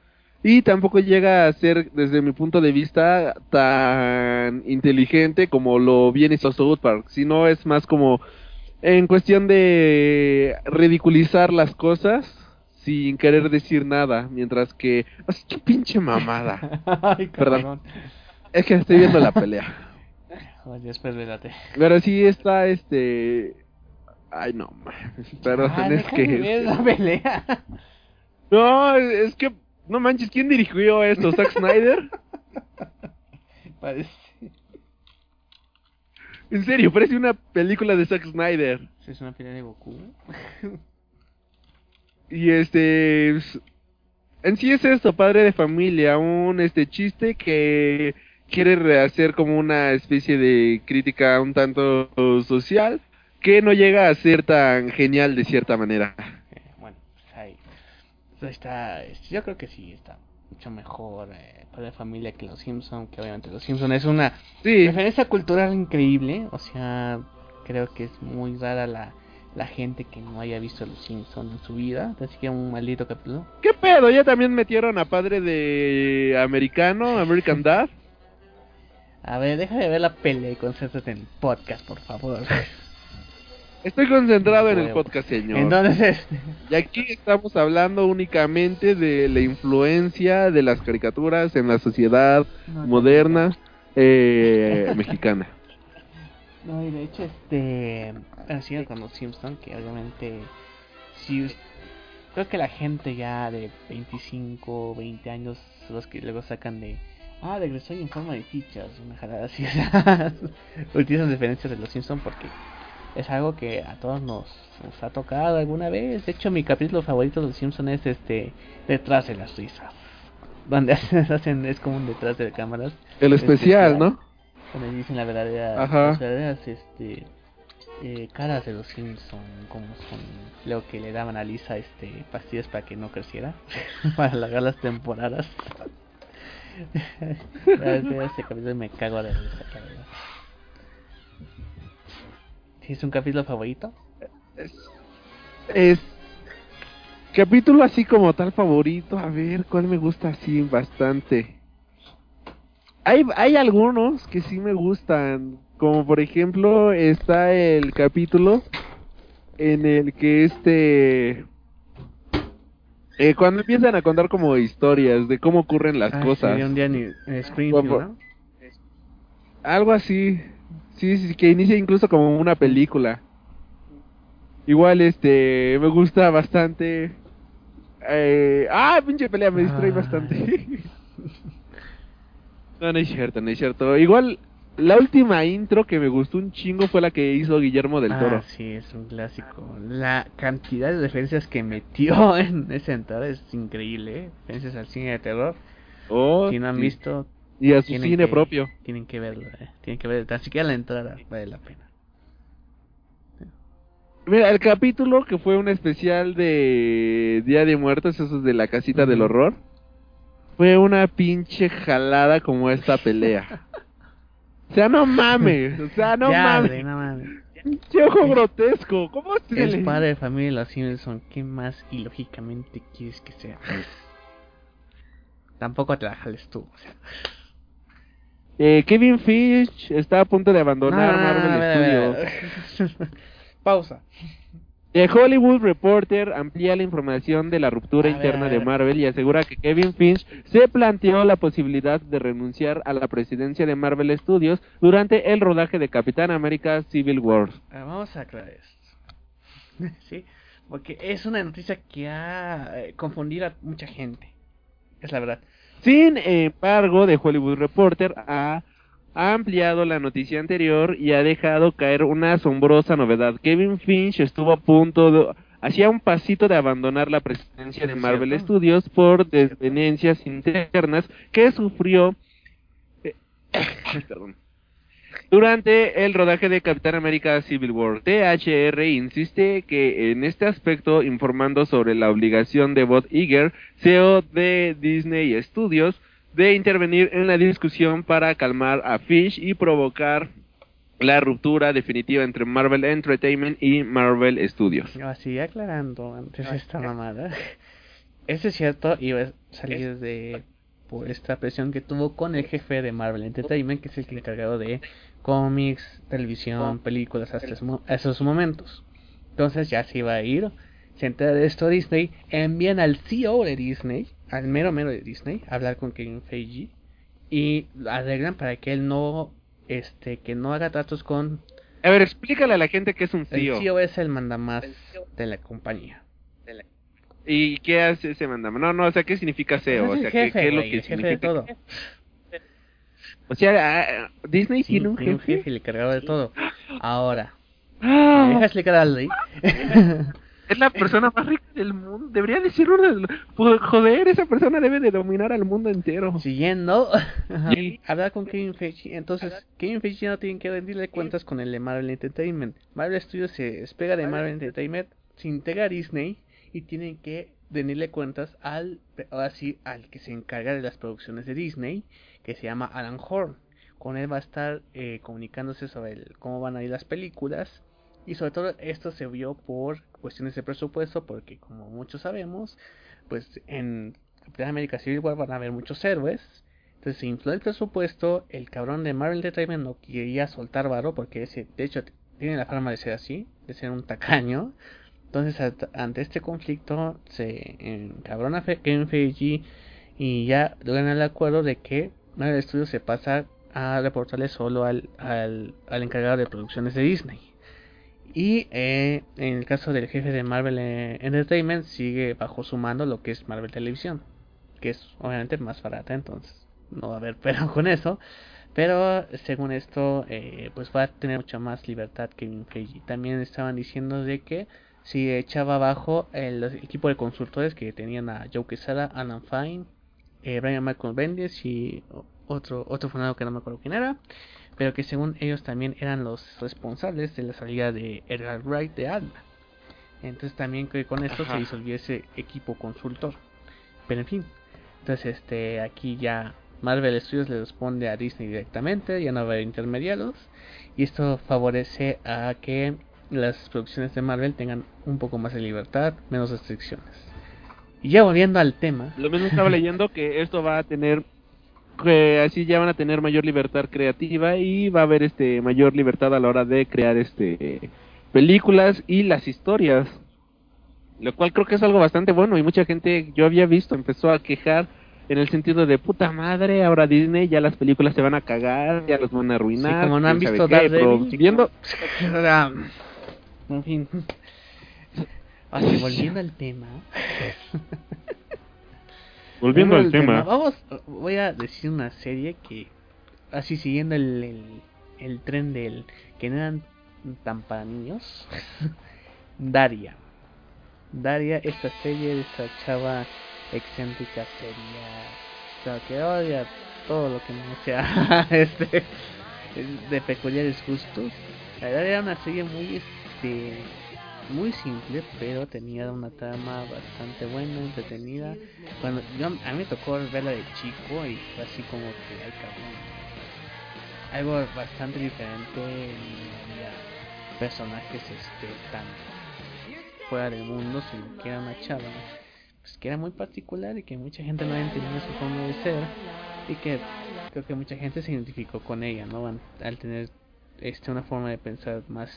y tampoco llega a ser, desde mi punto de vista, tan inteligente como lo viene South Park, sino es más como en cuestión de ridiculizar las cosas sin querer decir nada, mientras que... ¡Ay, qué pinche mamada! [laughs] Ay, Perdón. Es que estoy viendo la pelea. [laughs] Después vélate. Pero sí está este... Ay, no, perdón, Ah, es déjame ver que... la pelea. [laughs] No, es que... No manches, ¿quién dirigió esto? ¿Zack Snyder? [laughs] Parece. En serio, parece una película de Zack Snyder. Es una pelea de Goku. Y este en sí es esto, padre de familia, un este chiste que quiere rehacer como una especie de crítica un tanto social que no llega a ser tan genial de cierta manera. Eh, bueno, pues ahí. Pues está. este, Yo creo que sí está mucho mejor eh, Padre de Familia que Los Simpson. Que obviamente Los Simpson es una Sí, referencia cultural increíble. O sea, creo que es muy rara la, la gente que no haya visto Los Simpson en su vida. Así que un maldito capítulo. ¿qué pedo? Ya también metieron a padre de americano, American Dad. A ver, deja de ver la pelea y concéntrate en el podcast, por favor. Estoy concentrado en el podcast, señor. Entonces, Y aquí estamos hablando únicamente de la influencia de las caricaturas en la sociedad moderna eh, mexicana. [laughs] No, y de hecho, este. Así con los Simpsons, que obviamente. Si. Creo que la gente ya de 25, 20 años, los que luego sacan de. Ah, regresó en forma de fichas, una jalada así. [laughs] Utilizan referencias de los Simpsons porque es algo que a todos nos, nos ha tocado alguna vez. De hecho, mi capítulo favorito de los Simpsons es este. Detrás de las risas. Donde [laughs] hacen, es como un detrás de cámaras El especial, ¿no? donde dicen la verdadera, Ajá. las verdaderas este, eh, caras de los Simpson, como son lo que le daban a Lisa este pastillas para que no creciera, [laughs] para alargar las temporadas. [laughs] Este me cago de. ¿Tienes un capítulo favorito? Es capítulo así como tal favorito. A ver, ¿cuál me gusta así bastante? Hay, hay algunos que sí me gustan. Como por ejemplo está el capítulo en el que este... eh, cuando empiezan a contar como historias de cómo ocurren las Ah, cosas. un día en, Springfield. ¿no? Algo así. Sí, sí, que inicia incluso como una película. Igual, este, me gusta bastante. Eh, ah, pinche pelea, me distrae Ay. bastante. [laughs] no, no es cierto, no es cierto. Igual, la última intro que me gustó un chingo fue la que hizo Guillermo del Toro. Ah, sí, es un clásico. La cantidad de referencias que metió [laughs] en esa entrada es increíble. ¿eh? Referencias al cine de terror. Oh, si no han sí. visto, Y a su cine que- propio. tienen que verlo. ¿eh? Tienen que ver, tan siquiera la entrada vale la pena. Mira, el capítulo que fue un especial de Día de Muertos, esos de la casita del horror, fue una pinche jalada como esta pelea. [laughs] o sea, no mames, [laughs] o sea, no ya, mames. güey, no mames. Pinche ojo grotesco, ¿cómo se Es padre de familia de los Simpson. ¿Qué más ilógicamente quieres que sea? Tampoco te la jales tú. o sea. Eh, Kevin Fish está a punto de abandonar no, Marvel Studios. [laughs] Pausa. The Hollywood Reporter amplía la información de la ruptura A ver, interna de. Marvel y asegura que Kevin Finch se planteó la posibilidad de renunciar a la presidencia de Marvel Studios durante el rodaje de Capitán América Civil War. Vamos a aclarar esto. [laughs] sí, porque es una noticia que ha eh, confundido a mucha gente. Es la verdad. Sin embargo, The Hollywood Reporter ha, ha ampliado la noticia anterior y ha dejado caer una asombrosa novedad. Kevin Finch estuvo a punto de... Hacía un pasito de abandonar la presidencia de Marvel cierto. Studios por desvenencias internas que sufrió eh, [coughs] perdón, durante el rodaje de Capitán América Civil War. THR insiste que en este aspecto, informando sobre la obligación de Bob Iger, CEO de Disney Studios, de intervenir en la discusión para calmar a Fish y provocar la ruptura definitiva entre Marvel Entertainment y Marvel Studios. Así aclarando antes esta mamada. Eso es cierto y va a salir de por esta presión que tuvo con el jefe de Marvel Entertainment, que es el que encargado de cómics, televisión, películas hasta esos momentos. Entonces ya se iba a ir, se entera de esto Disney, envían al CEO de Disney, al mero mero de Disney, a hablar con Kevin Feige y arreglan para que él no este que no haga tratos con A ver, explícale a la gente que es un el CEO. CEO es el mandamás de la compañía. ¿Y qué hace ese mandama? No, no, o sea, ¿qué significa CEO? Es O sea, ¿qué, es lo que jefe de significa? todo. O sea, ah, Disney Sí, tiene un jefe. cargaba de todo. Ahora, ¿me Ah, dejas explicar algo [laughs] ahí? Es la persona más rica del mundo. Debería decir uno de los- Pues, Joder, esa persona debe de dominar al mundo entero. Siguiendo, Sí. [laughs] hablar con Kevin Feige. Entonces, Kevin Feige ya no tiene que rendirle cuentas con el de Marvel Entertainment. Marvel Studios se despega de Marvel Entertainment, se integra a Disney y tienen que rendirle cuentas al, ahora sí, al que se encarga de las producciones de Disney, que se llama Alan Horn. Con él va a estar eh, comunicándose sobre el- cómo van a ir las películas. Y sobre todo esto se vio por cuestiones de presupuesto, porque como muchos sabemos, pues en Capitán América Civil War van a haber muchos héroes. Entonces se infló el presupuesto, el cabrón de Marvel Entertainment no quería soltar varo porque ese, de hecho, tiene la fama de ser así, de ser un tacaño. Entonces ante este conflicto se encabrona Kevin Feige y ya logran el acuerdo de que Marvel Studios se pasa a reportarle solo al, al, al encargado de producciones de Disney. Y eh, en el caso del jefe de Marvel eh, Entertainment sigue bajo su mando lo que es Marvel Televisión, que es obviamente más barata, entonces no va a haber [laughs] pero con eso. Pero según esto, eh, pues va a tener mucha más libertad que Feige. También estaban diciendo de que si echaba abajo el, equipo de consultores que tenían a Joe Quesada, Alan Fine, eh, Brian Michael Bendis y otro otro fundador que no me acuerdo quién era, pero que según ellos también eran los responsables de la salida de Edgar Wright de Alma. Entonces también que con esto Ajá. se disolvió ese equipo consultor. Pero en fin, entonces este aquí ya Marvel Studios le responde a Disney directamente, ya no va a haber intermediarios y esto favorece a que las producciones de Marvel tengan un poco más de libertad, menos restricciones. Y ya volviendo al tema, Lo mismo estaba [laughs] leyendo que esto va a tener que así ya van a tener mayor libertad creativa y va a haber este mayor libertad a la hora de crear este películas y las historias. Lo cual creo que es algo bastante bueno y mucha gente yo había visto empezó a quejar en el sentido de puta madre, ahora Disney ya las películas se van a cagar, ya los van a arruinar. Sí, como no han visto qué, pero viendo [laughs] en fin. [laughs] Así, volviendo al tema. Volviendo al tema, Vamos, voy a decir una serie que, así siguiendo el, el, el tren del que no eran tan para niños. [laughs] Daria. Daria, esta serie de esta chava excéntrica seria, o sea, que odia todo lo que no sea [laughs] este de peculiares gustos. La verdad era una serie muy este muy simple, pero tenía una trama bastante buena, entretenida. Cuando yo a mí me tocó verla de chico y fue así como que ay cabrón. Algo bastante diferente y había personajes este tan fuera del mundo, sino que era una chava pues que era muy particular y que mucha gente no entendía su forma de ser y que creo que mucha gente se identificó con ella, ¿no? Al tener este una forma de pensar más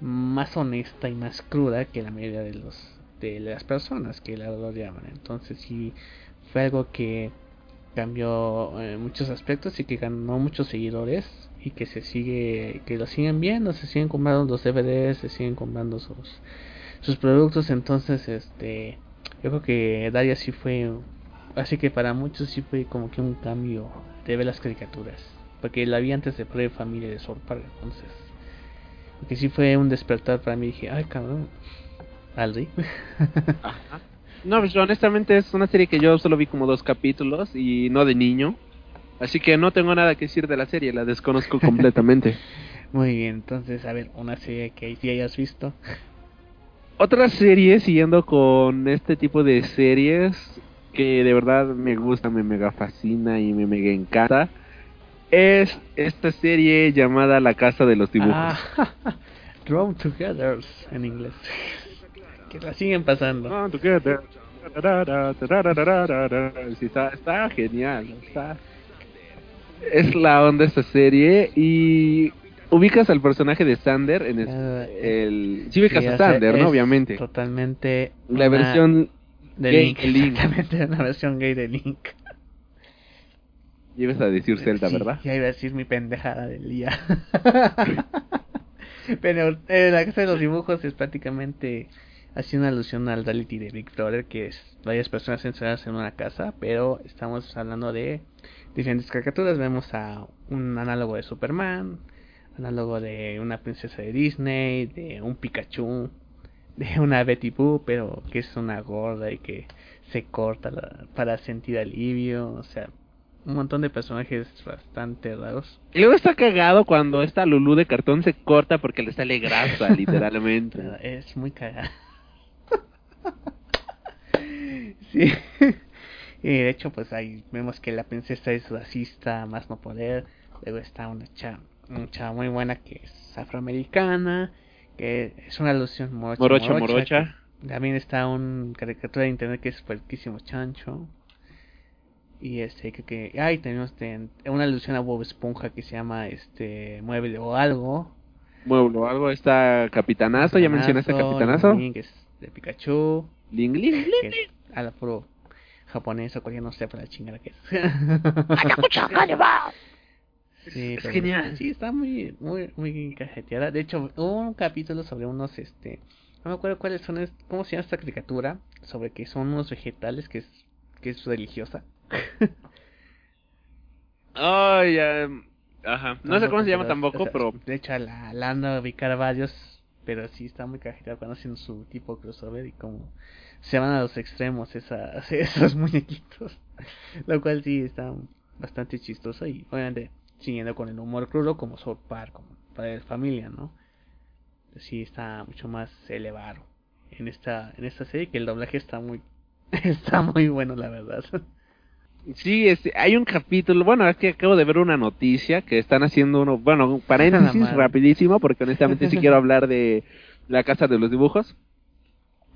más honesta y más cruda que la mayoría de los de las personas que la odiaban. Entonces sí fue algo que cambió en muchos aspectos y que ganó muchos seguidores y que se sigue que lo siguen viendo, se siguen comprando los DVDs, se siguen comprando sus sus productos, entonces este yo creo que Daria sí fue así que para muchos sí fue como que un cambio de ver las caricaturas, porque la vi antes de Pre Familia de Sword Park, entonces porque sí fue un despertar para mí, dije, ay cabrón, Aldi. No, pues honestamente es una serie que yo solo vi como dos capítulos y no de niño. Así que no tengo nada que decir de la serie, la desconozco completamente. [laughs] Muy bien, entonces, a ver, una serie que sí hayas visto. Otra serie, siguiendo con este tipo de series que de verdad me gusta, me mega fascina y me mega encanta, es esta serie llamada La Casa de los Dibujos. Ah, Drawn Together en inglés. Que la siguen pasando. Drawn Together. Sí, está, está genial. Está... Es la onda esta serie y ubicas al personaje de Sander en el, Ah, el... sí ubicas Sí, a Sander, ¿no? Obviamente. Totalmente. La versión de gay Link. Link. [laughs] Exactamente, una versión gay de Link. Ibas a decir Zelda, Sí, ¿verdad? Ya iba a decir mi pendejada del día. [laughs] Pero eh, la casa de los dibujos es prácticamente hace una alusión al reality de Big Brother, que es varias personas encerradas en una casa, pero estamos hablando de diferentes caricaturas. Vemos a un análogo de Superman, análogo de una princesa de Disney, de un Pikachu, de una Betty Boo, pero que es una gorda y que se corta la- para sentir alivio, o sea, un montón de personajes bastante raros. Y luego está cagado cuando esta Lulu de cartón se corta porque le sale grasa, [laughs] literalmente. Es muy cagada. [laughs] sí. Y de hecho, pues ahí vemos que la princesa es racista, más no poder. Luego está una chava, una chava muy buena que es afroamericana, que es una alusión morocha. Morocha, morocha. También está un caricatura de internet que es Puerquísimo Chancho. Y este, creo que. Ay, tenemos este, una alusión a Bob Esponja que se llama este Mueble o algo. Mueblo, algo está Capitanazo, ya mencionaste Capitanazo. Link es de Pikachu. Ling, ling, ling. Que es a la puro japonés o coreano, no sé para la chingada que es. [laughs] sí, Es pero genial. Sí, está muy, muy, muy cajeteada. De hecho, hubo un capítulo sobre unos, este, no me acuerdo cuáles son, es- cómo se llama esta caricatura, sobre que son unos vegetales que es, que es religiosa. Ay, ya, ajá. No sé cómo se llama tampoco, o sea, pero De hecho, la, de ubicar varios, pero sí está muy cajeteada cuando hacen su tipo crossover y como se van a los extremos esa, [laughs] esos muñequitos. Lo cual sí está bastante chistoso y obviamente siguiendo con el humor crudo como South Park, como para la familia, ¿no? Sí está mucho más elevado en esta en esta serie que el doblaje está muy [laughs] está muy bueno la verdad. Sí, este, hay un capítulo, bueno, es que acabo de ver una noticia que están haciendo uno, bueno, paréntesis rapidísimo, porque honestamente sí quiero hablar de la casa de los dibujos.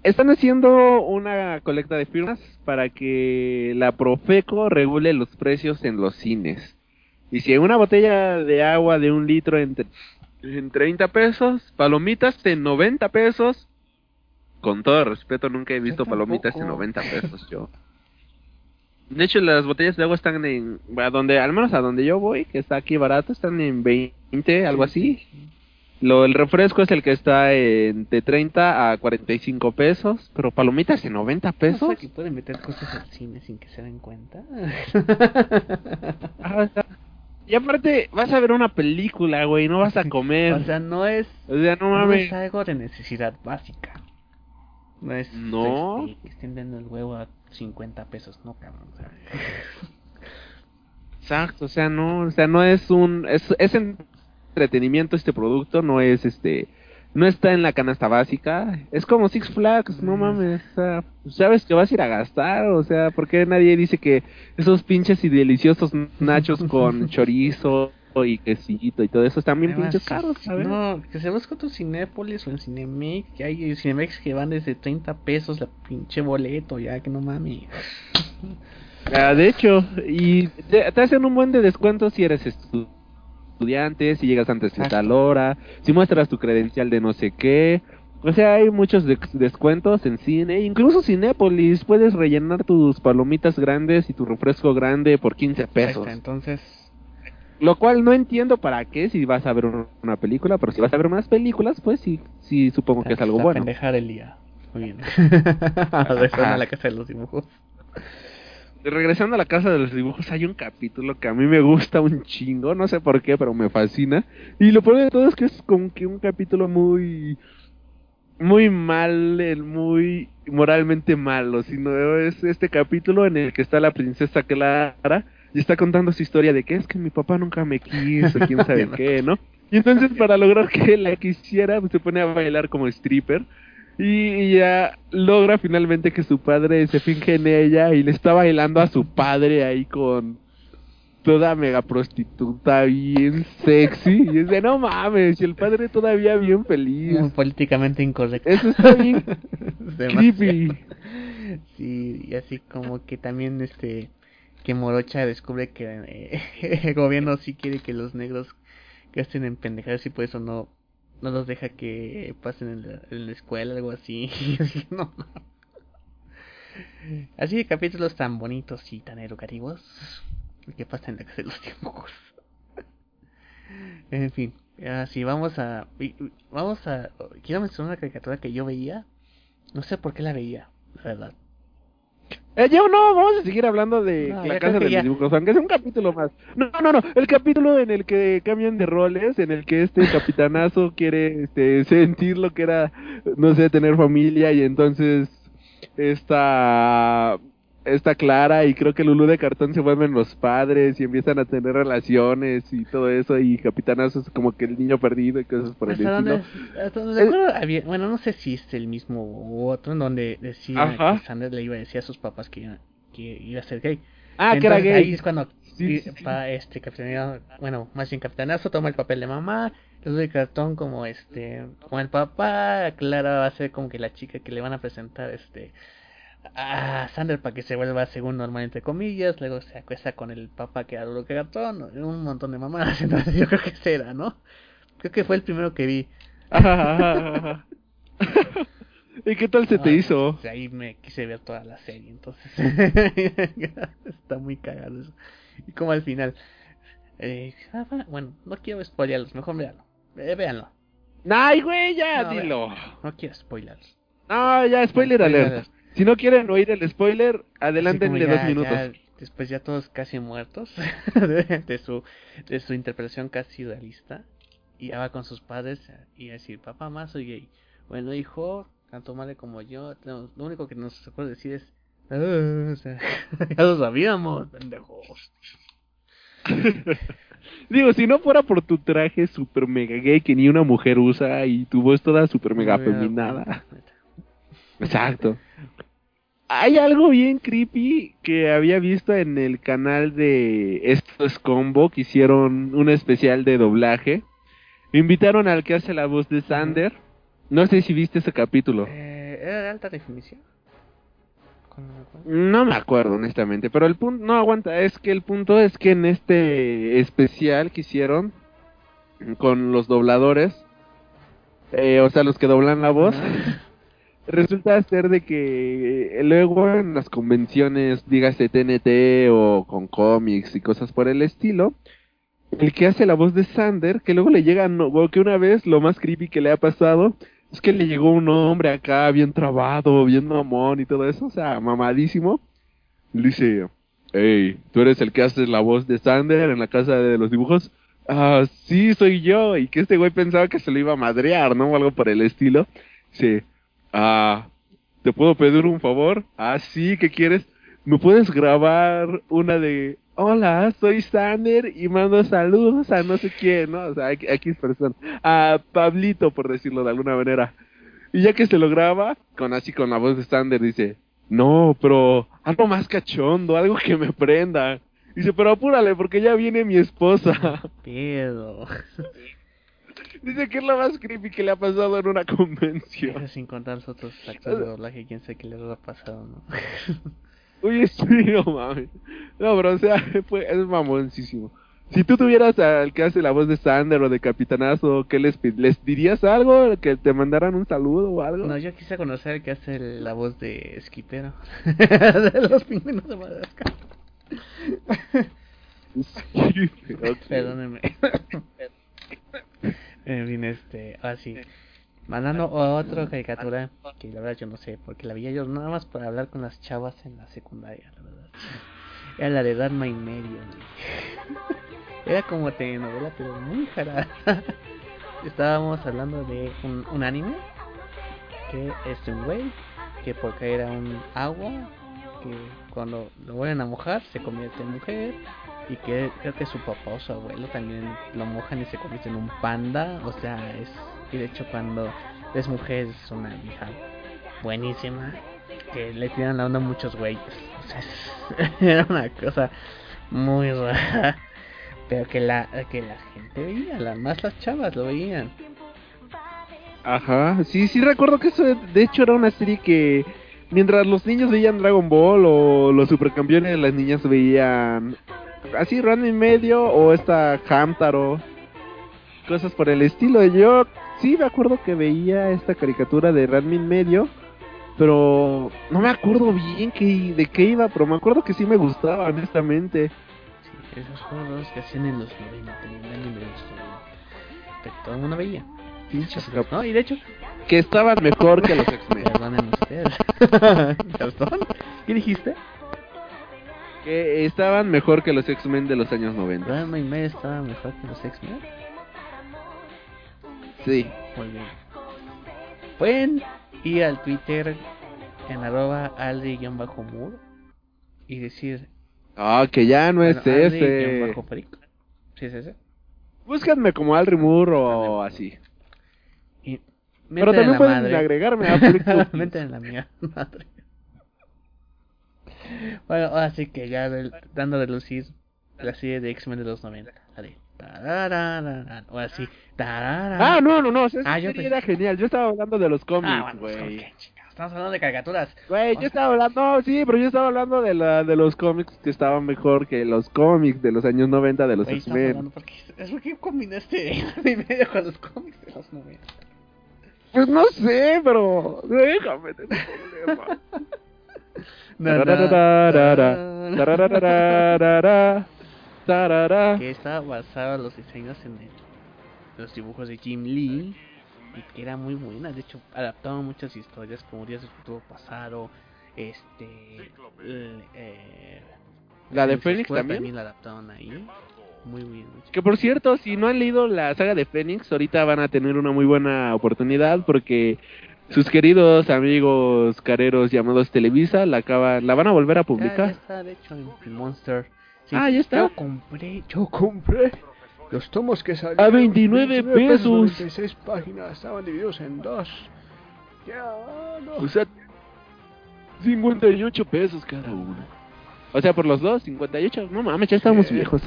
Están haciendo una colecta de firmas para que la Profeco regule los precios en los cines. Y si una botella de agua de un litro en, en 30 pesos, palomitas en 90 pesos, con todo respeto, nunca he visto palomitas en tampoco. 90 pesos yo. De hecho, las botellas de agua están en, a donde, al menos a donde yo voy, que está aquí barato, están en 20, algo así. Lo, el refresco es el que está en de 30 a 45 pesos, pero palomitas en 90 O pesos. sea, que pueden meter cosas al cine sin que se den cuenta. Ah, o sea, y aparte, vas a ver una película, güey, no vas a [laughs] comer. o sea, no es, O sea, no no mames. es algo de necesidad básica. No es No. que estén dando el huevo a 50 pesos, no cabrón. o sea. [laughs] Exacto, o sea, no, o sea, no es un, es, es entretenimiento este producto, no es este, no está en la canasta básica, es como Six Flags, no mames, o sea, sabes que vas a ir a gastar, o sea, ¿por qué nadie dice que esos pinches y deliciosos nachos con [laughs] chorizo y quesito y todo eso bien Además, pinches caros. No, que se busca otro Cinépolis o en Cinemex, que hay Cinemex que van desde 30 pesos la pinche boleto, ya que no mames. Ah, de hecho, y te, te hacen un buen de descuento si eres estu- estudiante, si llegas antes de tal hora, si muestras tu credencial de no sé qué. O sea, hay muchos de- descuentos en cine, incluso Cinépolis, puedes rellenar tus palomitas grandes y tu refresco grande por 15 pesos. Exacto, entonces, Lo cual no entiendo para qué si vas a ver un- una película, pero si vas a ver más películas, pues sí, sí supongo que es algo bueno. pendejar el día. Muy bien. Regresando [laughs] a la casa de los dibujos. Regresando a la casa de los dibujos, hay un capítulo que a mí me gusta un chingo, no sé por qué, pero me fascina. Y lo peor de todo es que es como que un capítulo muy muy mal, el muy moralmente malo, sino es este capítulo en el que está la princesa Clara y está contando su historia de que es que mi papá nunca me quiso, [laughs] quién sabe qué, ¿no? Y entonces para lograr que la quisiera, pues se pone a bailar como stripper y, ya logra finalmente que su padre se finge en ella y le está bailando a su padre ahí con toda mega prostituta bien sexy. Y es de no mames y el padre todavía bien feliz Muy políticamente incorrecto. eso está bien [laughs] creepy. Sí, y así como que también este que Morocha descubre que eh, [laughs] el gobierno sí quiere que los negros gasten en pendejadas y por eso no no los deja que pasen en la, en la escuela algo así. [laughs] No. Así de capítulos tan bonitos y tan educativos que pasan en la casa de los dibujos. En fin, así vamos a vamos a quiero mencionar una caricatura que yo veía. No sé por qué la veía, la verdad. Eh, yo no, vamos a seguir hablando de No, la casa de los dibujos, aunque sea un capítulo más. No, no, no, el capítulo en el que cambian de roles, en el que este [laughs] capitanazo quiere este, sentir lo que era, no sé, tener familia y entonces esta, esta Clara y creo que Lulu de cartón se vuelven los padres y empiezan a tener relaciones y todo eso y capitanazo es como que el niño perdido y cosas por el estilo. había- bueno, no sé si es el mismo u otro, en donde decía Ajá. que Sander le iba a decir a sus papás que, iba- que iba a ser gay. Ah, que era gay. Ahí es cuando Sí, y- sí, sí. pa- este capitanazo, bueno, más bien capitanazo toma el papel de mamá, le doy cartón como este, como el papá, Clara va a ser como que la chica que le van a presentar este a Sander para que se vuelva según normal entre comillas, luego se acuesta con el papá que era duro que cartón, un montón de mamadas, [laughs] entonces yo creo que ese era, ¿no? Creo que fue el primero que vi. [laughs] ¿Y qué tal se te hizo? pues, ahí me quise ver toda la serie, entonces [laughs] está muy cagado eso. Y como al final, eh, ah, bueno, no quiero spoilearlos, mejor véanlo, eh, véanlo. Ay, güey, ya, No, dilo. No quiero spoilearlos. No, ya, spoiler No, spoiler alert. Si no quieren oír el spoiler, adelántenle como dos ya- minutos. ya después ya todos casi muertos [laughs] de, de su de su interpretación casi realista y ya va con sus padres y a decir papá más soy gay bueno hijo tanto madre como yo lo único que nos puede decir es "Ah", o sea, [laughs] ya lo sabíamos pendejos [laughs] Digo, si no fuera por tu traje super mega gay que ni una mujer usa y tu voz toda super mega feminada. Exacto. Hay algo bien creepy que había visto en el canal de Esto es Combo, que hicieron un especial de doblaje. Invitaron al que hace la voz de Sander. No sé si viste ese capítulo. eh, era de alta definición No me acuerdo honestamente, pero el punto no aguanta, es que el punto es que en este especial que hicieron con los dobladores, eh, o sea, los que doblan la voz, resulta ser de que eh, luego en las convenciones, dígase TNT o con cómics y cosas por el estilo, el que hace la voz de Sander, que luego le llega, no, que una vez lo más creepy que le ha pasado es que le llegó un hombre acá bien trabado, bien mamón y todo eso, o sea, mamadísimo. Le dice, hey, ¿tú eres el que haces la voz de Sander en la casa de los dibujos? Ah, sí, soy yo. Y que este güey pensaba que se lo iba a madrear, ¿no? O algo por el estilo. Dice, ah, ¿te puedo pedir un favor? Ah, sí, ¿qué quieres? ¿Me puedes grabar una de, hola, soy Sander y mando saludos a no sé quién, ¿no? O sea, a X persona. A Pablito, por decirlo de alguna manera. Y ya que se lo graba, con así con la voz de Sander, dice, no, pero algo más cachondo, algo que me prenda. Dice, pero apúrale porque ya viene mi esposa. Pedo. [laughs] Dice que es lo más creepy que le ha pasado en una convención. Eso sin contar los otros [laughs] actores de doblaje, quién sabe qué les ha pasado, ¿no? [laughs] Uy, sí, no mames. No, pero o sea, [laughs] fue, es mamoncísimo. Si tú tuvieras al que hace la voz de Sander o de Capitanazo, ¿qué les, les dirías algo? ¿Que te mandaran un saludo o algo? No, yo quise conocer el que hace el- la voz de Esquipero. de los pingüinos de Madagascar. Perdónenme. En fin, este, así. Mandando otra caricatura que la verdad yo no sé, porque la veía yo nada más para hablar con las chavas en la secundaria, la verdad. Era la de Darma y medio. Era como telenovela, pero muy jarada. Estábamos hablando de un, un anime que es un güey que porque era un agua que cuando lo vuelven a mojar se convierte en mujer y que creo que su papá o su abuelo también lo mojan y se convierte en un panda, o sea, es y de hecho cuando es mujer es una hija buenísima que le tiran la onda a muchos güeyes, o sea, es- [laughs] era una cosa muy rara, pero que la que la gente veía, las más las chavas lo veían. Ajá, sí, sí recuerdo que eso de hecho era una serie que mientras los niños veían Dragon Ball o los supercampeones, las niñas veían así Ranma y medio o esta Hamtaro, cosas por el estilo. Yo sí me acuerdo que veía esta caricatura de Ranma y medio, pero no me acuerdo bien que, de qué iba, pero me acuerdo que sí me gustaba, honestamente. Sí, esos juegos que hacían en los 90, en el anime de los 90, que todo el mundo veía. Pinches No, y de hecho, Que estaban mejor que los [laughs] X-Men. perdonen ustedes. [laughs] ¿Qué dijiste? Que estaban mejor que los X-Men de los años 90. Ranma y medio estaba mejor que los X-Men. Sí. Muy bien. Pueden ir al Twitter en arroba aldi-mur y decir... Ah, que ya no es bueno, ese. Aldi-freak. Sí, es ese. Búsquenme como Alri Moore o así. Y Pero también pueden madre. agregarme a. [laughs] Mienten en la mía madre. Bueno, ahora sí que ya del- dando a relucir la serie de X-Men de los 90. La de tararararán, o así. tarararán. Ah, no, no, no. Esa Ah, yo serie pensé- era genial. Yo estaba hablando de los Ah, cómics, bueno, güey. ¿qué, chicas? Estamos hablando de caricaturas. Güey, yo estaba hablando, no, sí, pero yo estaba hablando de la de los cómics que estaban mejor que los cómics de los años 90 de los X-Men. es porque combinaste [laughs] y medio con los cómics de los 90. Pues no sé, pero déjame, tengo problema. [laughs] Que estaba basado en los diseños en el- los dibujos de Jim Lee. Y que era muy buena. De hecho adaptaban muchas historias como Días del Futuro Pasado este eh, La de Fénix también. la adaptaban ahí. Muy bien Que por cierto, si no han leído la saga de Fénix, ahorita van a tener una muy buena oportunidad porque sus queridos amigos careros llamados Televisa la acaban, la van a volver a Ya- ya publicar. está de hecho en, Monster Sí, Ah, ya está. yo compré yo compré Los tomos que salieron. A 29 pesos. 96 páginas. Estaban divididos en dos. Ya, no. O sea, 58 pesos cada uno. O sea, por los dos, 58. No mames, ya estamos viejos.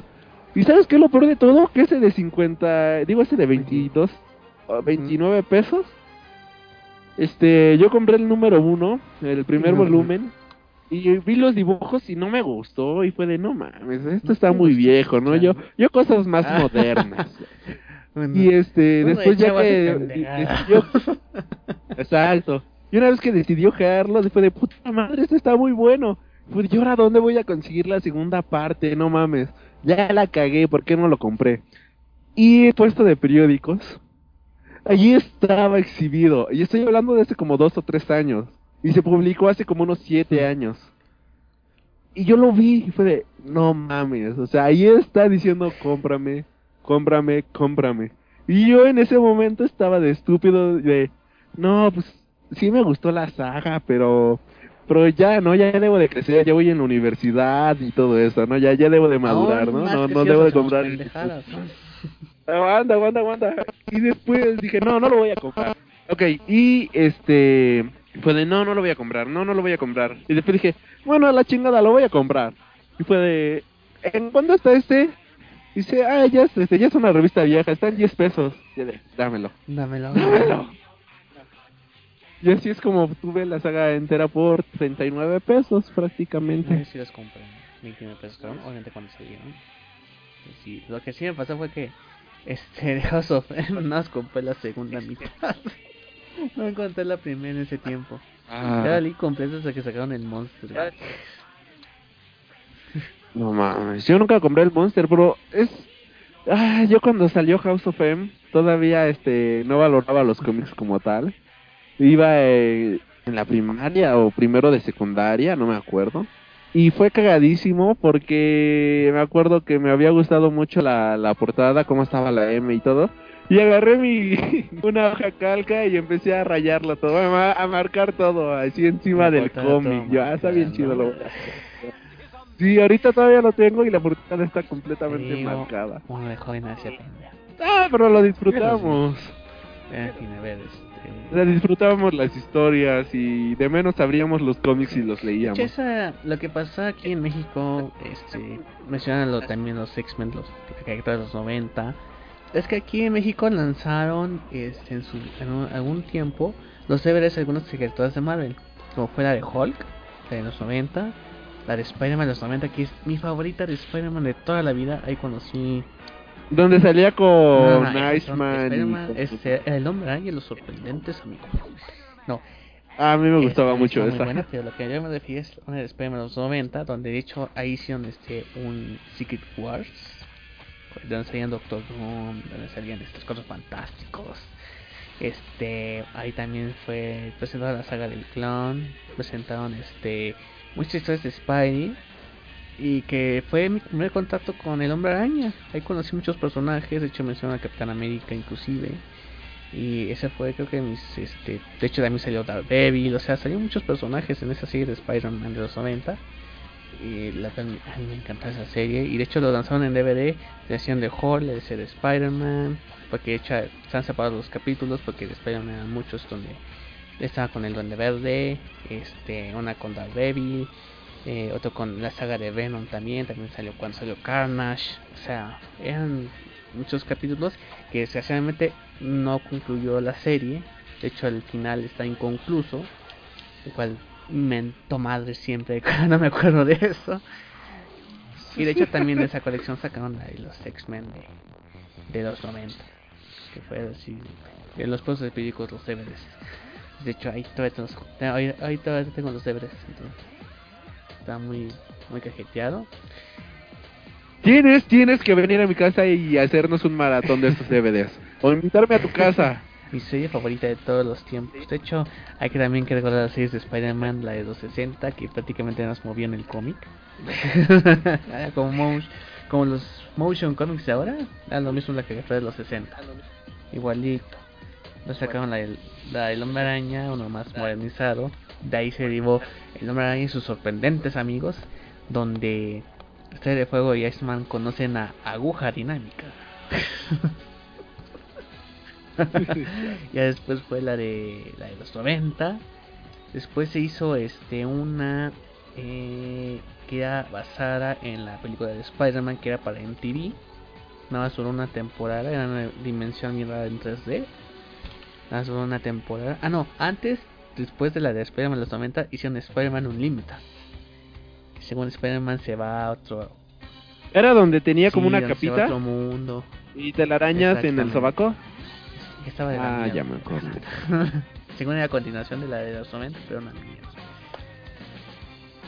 ¿Y sabes qué es lo peor de todo? Que ese de 50, digo ese de 22, o 29 pesos. Este, yo compré el número uno, el primer volumen, y vi los dibujos y no me gustó y fue de no mames, esto está muy viejo, ¿no? Yo, yo cosas más Ah. modernas. [laughs] Bueno, Y este, después ya que decidió... [laughs] Exacto. Y una vez que decidió jalarlo, fue de puta madre, esto está muy bueno. Pues yo ahora dónde voy a conseguir la segunda parte, no mames. Ya la cagué, ¿por qué no lo compré? Y he puesto de periódicos. Allí estaba exhibido. Y estoy hablando de hace como dos o tres años. Y se publicó hace como unos siete años. Y yo lo vi y fue de, no mames. O sea, ahí está diciendo, cómprame, cómprame, cómprame. Y yo en ese momento estaba de estúpido de, no, pues sí me gustó la saga, pero pero ya, ¿no? Ya debo de crecer, ya voy en la universidad y todo eso, ¿no? Ya ya debo de madurar, ¿no? No, no si debo de comprar. [laughs] ¿no? Aguanta, aguanta, aguanta. Y después dije, no, no lo voy a comprar. Ok, y este, fue de, no, no lo voy a comprar, no, no lo voy a comprar. Y después dije, bueno, a la chingada, lo voy a comprar. Y fue de, ¿en cuándo está este? Dice, ah, ya es, este, ya es una revista vieja, está en 10 pesos. Y de, dámelo. Dámelo. Dámelo. Y así es como tuve la saga entera por 39 pesos No prácticamente. sé si los compré. 29 pesos obviamente cuando salieron. Sí, lo que sí me pasó fue que este de House of M no más compré la segunda mitad. [laughs] no encontré la primera en ese tiempo. Ah, Ya leí completa hasta que sacaron el monstruo. [laughs] no mames, yo nunca compré el Monster, pero es... Ah, yo cuando salió House of M todavía este no valoraba los cómics como tal. Iba eh, en la primaria o primero de secundaria, no me acuerdo. Y fue cagadísimo porque me acuerdo que me había gustado mucho la, la portada, cómo estaba la M y todo. Y agarré mi [laughs] una hoja calca y empecé a rayarlo todo, a, ma- a marcar todo así encima del cómic. Yo, ah, está bien chido. Lo... Sí, ahorita todavía lo tengo y la portada está completamente Digo, marcada. Uno de joven pendejo. Ah, pero lo disfrutamos. A ver, este. O sea, disfrutábamos las historias y de menos abríamos los cómics y los leíamos. Esa- lo que pasa aquí en México, este, mencionan también los X-Men, los caricaturas de los 90. Es que aquí en México lanzaron este, en, su, en un- algún tiempo los DVDs de algunas caricaturas de Marvel, como fue la de Hulk, la de los 90, la de Spider-Man de los 90, que es mi favorita de Spider-Man de toda la vida. Ahí conocí Donde salía con no, Iceman. con- este, el hombre araña y los sorprendentes amigos. No, A mí me gustaba Esta mucho esa. buena, pero lo que yo me refiero es una de Spider-Man de los 90, donde de hecho ahí hicieron este, un Secret Wars, donde salían Doctor Doom, donde salían estos cosas fantásticos. Este, ahí también fue presentada la saga del clon, presentaron este muchas historias de Spidey y que fue mi primer contacto con el Hombre Araña. Ahí conocí muchos personajes, de hecho mencioné a Capitán América inclusive. Y ese fue creo que mis este, de hecho también salió Daredevil, o sea, salieron muchos personajes en esa serie de Spider-Man de los 90. Y la a mí me encanta esa serie. Y de hecho lo lanzaron en DVD, le hacían de Hulk, le decían de Spider-Man, porque de hecho están separados los capítulos, porque de Spider-Man eran muchos donde estaba con el Duende Verde, este, una con Daredevil, eh, otro con la saga de Venom también, también salió cuando salió Carnage, o sea, eran muchos capítulos que desgraciadamente no concluyó la serie, de hecho el final está inconcluso, el cual mento madre siempre [laughs] cuando me acuerdo de eso. Y de hecho también de esa [laughs] colección sacaron de los X-Men de, de los 90, que fue así, de los puestos de periódicos, los DVDs. De hecho ahí todavía, tengo, ahí, ahí todavía tengo los DVDs, entonces está muy, muy cajeteado. Tienes, tienes que venir a mi casa y hacernos un maratón de estos DVDs. O invitarme a tu casa. [laughs] Mi serie favorita de todos los tiempos. De hecho, hay que también que recordar las series de Spider-Man, la de 260, que prácticamente nos movía en el cómic. [laughs] Ah, como, mo- como los motion comics de ahora, era lo mismo la que fue de los 60. Igualito. Nos sacaron la la del Hombre Araña, uno más modernizado. De ahí se derivó el Araña y sus sorprendentes amigos, donde Estrella de Fuego y Iceman conocen a Aguja Dinámica. [laughs] ya después fue la de la de los 90 después se hizo este una eh, que era basada en la película de Spider-Man que era para MTV nada más una temporada era una dimensión mirada en 3D nada más una temporada. Ah no antes después de la de Spider-Man de los 90 hicieron Spider-Man Unlimited según Spider-Man se va a otro Era donde tenía como una capita otro mundo y telarañas en el sobaco. estaba de la Ah, ya me acuerdo. [laughs] Según era continuación de la de los 90, pero una mierda.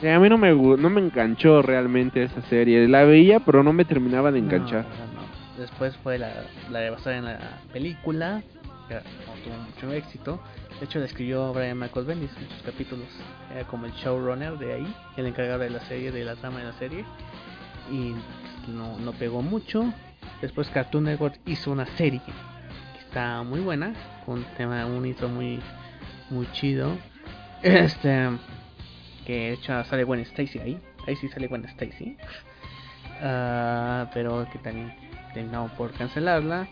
Eh, a mí no me, no me enganchó realmente esa serie. La veía, pero no me terminaba de enganchar. No, no, no. Después fue la, la de basada en la película, que no tuvo mucho éxito. De hecho, la escribió Brian Michael Bendis, muchos capítulos. Era como el showrunner de ahí, el encargado de la serie, de la trama de la serie. Y no, no pegó mucho. Después Cartoon Network hizo una serie que está muy buena, con un tema, un intro muy, muy chido. Este, que de hecho sale Gwen Stacy ahí. Ahí sí sale Gwen Stacy. Ah, pero que también terminaron por cancelarla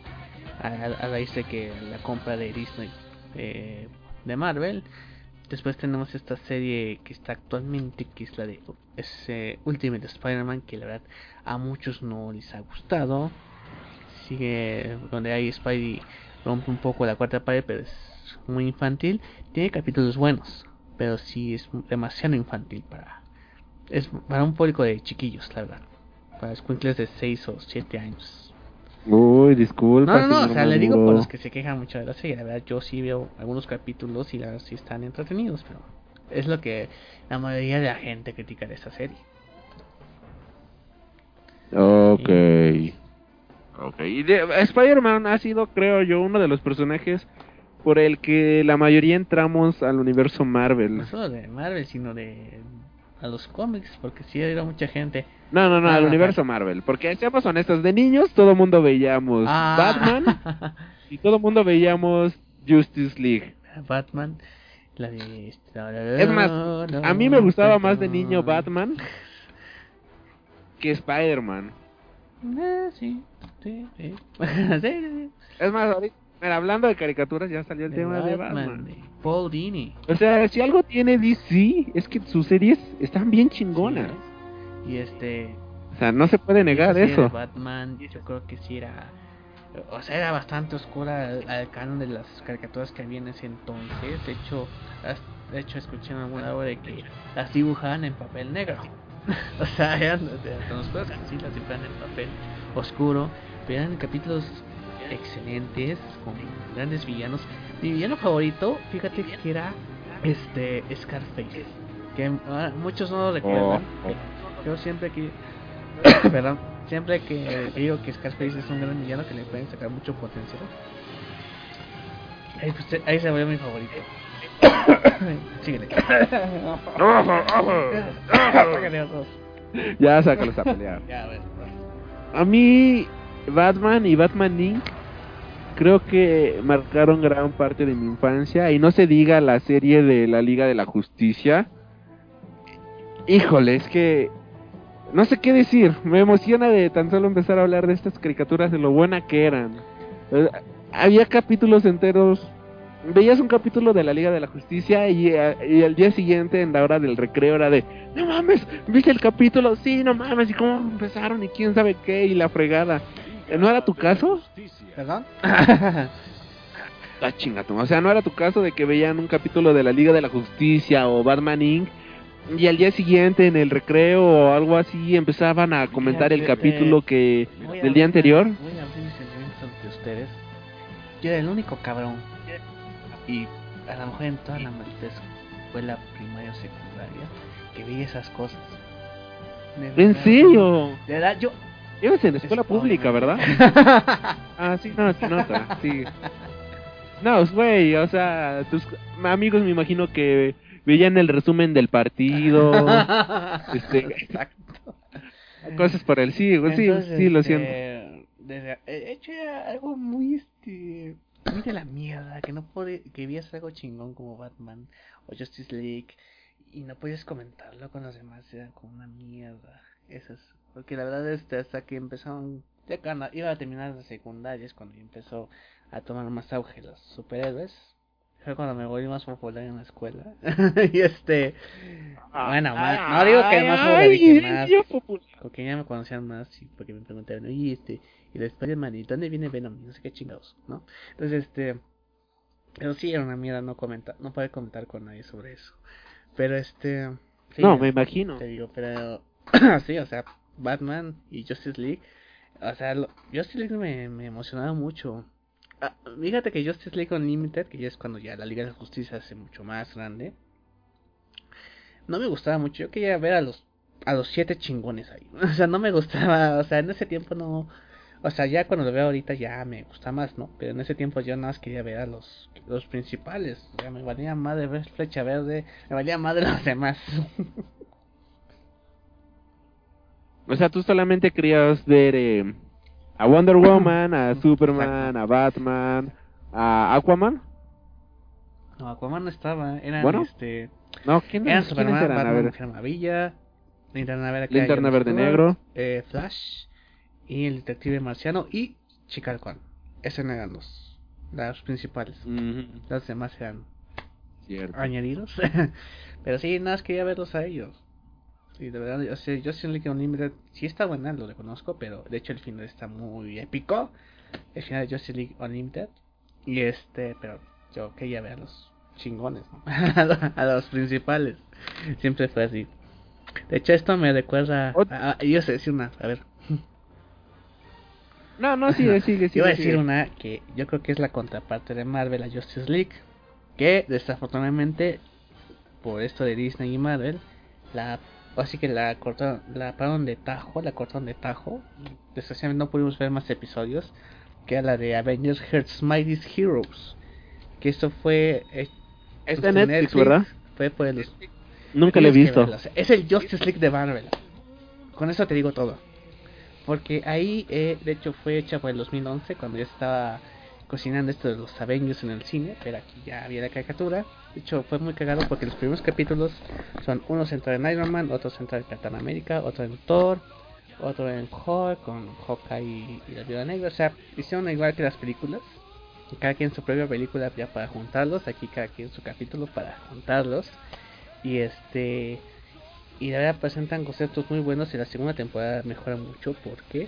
a, a- raíz de que la compra de Disney eh, de Marvel. Después tenemos esta serie que está actualmente, que es la de es, eh, Ultimate Spider-Man, que la verdad a muchos no les ha gustado. Sigue donde hay Spidey rompe un poco la cuarta pared, pero es muy infantil. Tiene capítulos buenos, pero sí es demasiado infantil para es para un público de chiquillos, la verdad. Para escuincles de 6 o 7 años. Uy, disculpa. No, no, no, o sea, le digo por los que se quejan mucho de la serie. La verdad, yo sí veo algunos capítulos y la verdad sí están entretenidos, pero es lo que la mayoría de la gente critica de esta serie. Ok. Ok. Y de- Spider-Man ha sido, creo yo, uno de los personajes por el que la mayoría entramos al universo Marvel. No solo de Marvel, sino de a los cómics, porque sí era mucha gente. No, no, no, Ah, al universo Marvel. Porque seamos honestos, de niños todo mundo veíamos Ah. Batman [laughs] y todo mundo veíamos Justice League. Batman, la de... este, Es más, a mí me gustaba más de niño Batman que Spider-Man. Eh, sí, sí, sí. [laughs] Sí, sí, sí. Es más, ahorita, mira, hablando de caricaturas, ya salió el De tema de Batman, Paul Dini. O sea, si algo tiene DC, es que sus series están bien chingonas. Sí, y este... O sea, no se puede negar de eso. Batman, yo creo que sí era... O sea, era bastante oscura al, al canon de las caricaturas que había en ese entonces. De hecho, de hecho escuché en alguna hora de que las dibujaban en papel negro. [laughs] o sea, eran tan oscuras que sí las dibujaban en papel oscuro. Pero eran capítulos excelentes, con grandes villanos. Mi villano favorito, fíjate que era este Scarface. Que ah, muchos no lo recuerdan. Oh, Yo siempre que [coughs] perdón, siempre que digo que Scarface es un gran villano que le pueden sacar mucho potencial. Ahí, pues, ahí se volvió mi favorito. [coughs] Síguele. [coughs] Ya sácalos a pelear. Ya, a ver. A mí, Batman y Batman Inc. creo que marcaron gran parte de mi infancia. Y no se diga la serie de la Liga de la Justicia. Híjole, es que no sé qué decir. Me emociona de tan solo empezar a hablar de estas caricaturas, de lo buena que eran. Eh, Había capítulos enteros. Veías un capítulo de la Liga de la Justicia y, eh, y al día siguiente en la hora del recreo era de, no mames, ¿viste el capítulo? Sí, no mames, y cómo empezaron y quién sabe qué y la fregada. Eh, ¿No era tu caso? ¿Perdón? [laughs] Ah, chinga tú. O sea, ¿no era tu caso de que veían un capítulo de la Liga de la Justicia o Batman Inc. y al día siguiente en el recreo o algo así empezaban a comentar el Fíjate, capítulo eh, que del día anterior? Voy a abrir mis sentimientos ante ustedes. Yo era el único cabrón. Y a lo mejor en toda la maldita escuela primaria o secundaria que veía esas cosas. ¿En serio? De verdad, yo. Ibas en escuela Spoiler. pública, ¿verdad? [laughs] Ah, sí, no, se nota, sí. No, güey, o sea, tus amigos me imagino que veían el resumen del partido, [laughs] este, Exacto. cosas por el sí, güey, sí, Entonces, sí, lo este, siento. Desde, he hecho algo muy este muy de la mierda, que no puede, que veías algo chingón como Batman o Justice League y no podías comentarlo con los demás, era como una mierda. Eso es, porque la verdad este hasta que empezaron, ya cuando iba a terminar la secundaria es cuando empezó a tomar más auge los superhéroes. Fue cuando me volví más popular en la escuela. [laughs] y este, bueno, más- no digo que más popular, dije más. Porque ya me conocían más y porque me preguntaban, oye, este, y la Spider-Man, ¿y dónde viene Venom? Y no sé qué chingados, ¿no? Entonces, este, pero sí era una mierda no comentar, no poder comentar con nadie sobre eso. Pero este, sí, No, me imagino. te digo, pero [clears throat] sí, o sea, Batman y Justice League, o sea, lo- Justice League me, emocionaba mucho. Ah, fíjate que Justice League Unlimited, que ya es cuando ya la Liga de la Justicia hace mucho más grande, no me gustaba mucho. Yo quería ver a los a los siete chingones ahí. [laughs] O sea, no me gustaba, o sea, en ese tiempo no, o sea, ya cuando lo veo ahorita ya me gusta más, ¿no? Pero en ese tiempo yo nada más quería ver a los los principales. O sea, me valía madre ver Flecha Verde, me valía madre [laughs] los demás. [laughs] O sea, tú solamente querías ver eh, a Wonder [clears throat] Woman, a Superman, a Batman, a Aquaman. No, Aquaman no estaba, eran Bueno. este, No, ¿quién eran ¿quiénes Superman, eran? A Batman, ver, Mujer Maravilla, Linterna Verde, Linterna Verde Negro. eh, Flash y el Detective Marciano y Chica Halcón. Esos eran los, los principales. Ujú, Los demás eran cierto. añadidos. [laughs] Pero sí, nada más quería verlos a ellos. Y de verdad, o sea, Justin League Unlimited sí está buena, lo reconozco, pero de hecho el final está muy épico. El final de Justin League Unlimited. Y este, pero yo quería ver a los chingones, ¿no? [laughs] a, los, principales. Siempre fue así. De hecho, esto me recuerda. Ot- A, a- yo sé decir una, a ver. No, no, sigue, sigue, [laughs] sigue. Iba a decir una que yo creo que es la contraparte de Marvel a Justice League. Que desafortunadamente, por esto de Disney y Marvel, la así que la cortaron, la pararon de tajo, la cortaron de tajo. Desgraciadamente no pudimos ver más episodios. Que era la de Avengers Hearts Mightiest Heroes. Que esto fue. eh, Está en en Netflix, ¿verdad? Fue por el Nunca lo he visto. verlo, o sea, es el Justice League de Marvel. Con eso te digo todo. Porque ahí, eh, de hecho, fue hecha por el 2011, cuando ya estaba cocinando esto de los Avengers en el cine. Pero aquí ya había la caricatura. De hecho, fue muy cagado porque los primeros capítulos son uno centrado en Iron Man, otro centrado en Capitán América, otro en Thor, otro en Hulk, con Hawkeye y, la Viuda Negra. O sea, hicieron igual que las películas. Cada quien su propia película ya para juntarlos. Aquí cada quien su capítulo para juntarlos. Y este. Y la verdad presentan conceptos muy buenos. Y la segunda temporada mejora mucho porque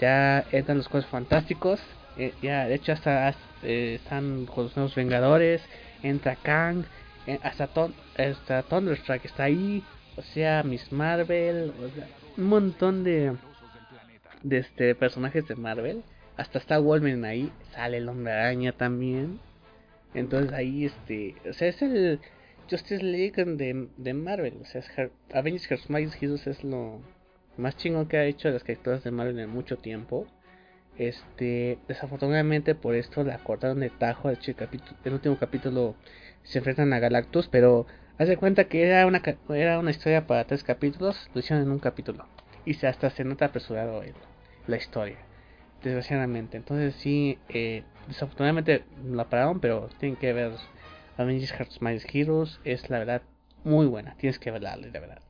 ya entran los cosas fantásticos. Eh, ya, de hecho, hasta eh, están con los nuevos Vengadores. Entra Kang. eh, hasta, Thun- hasta Thunderstruck está ahí. O sea, Miss Marvel. o sea, un montón de. De este, personajes de Marvel. Hasta está Wolverine ahí. Sale el Hombre Araña también. Entonces ahí, este. O sea, es el. Justice League de, de Marvel. O sea, es Her- Avengers Heroes es lo más chingón que ha hecho las caricaturas de Marvel en mucho tiempo. Este, desafortunadamente por esto la cortaron de tajo. El, capítulo, el último capítulo se enfrentan a Galactus, pero haz de cuenta que era una, era una historia para tres capítulos, lo hicieron en un capítulo. Y se, hasta se nota apresurado el- la historia, desgraciadamente. Entonces, sí, eh, desafortunadamente la pararon, pero tienen que ver Avengers Hearts Mightiest Heroes. Es la verdad muy buena, tienes que verla, la verdad.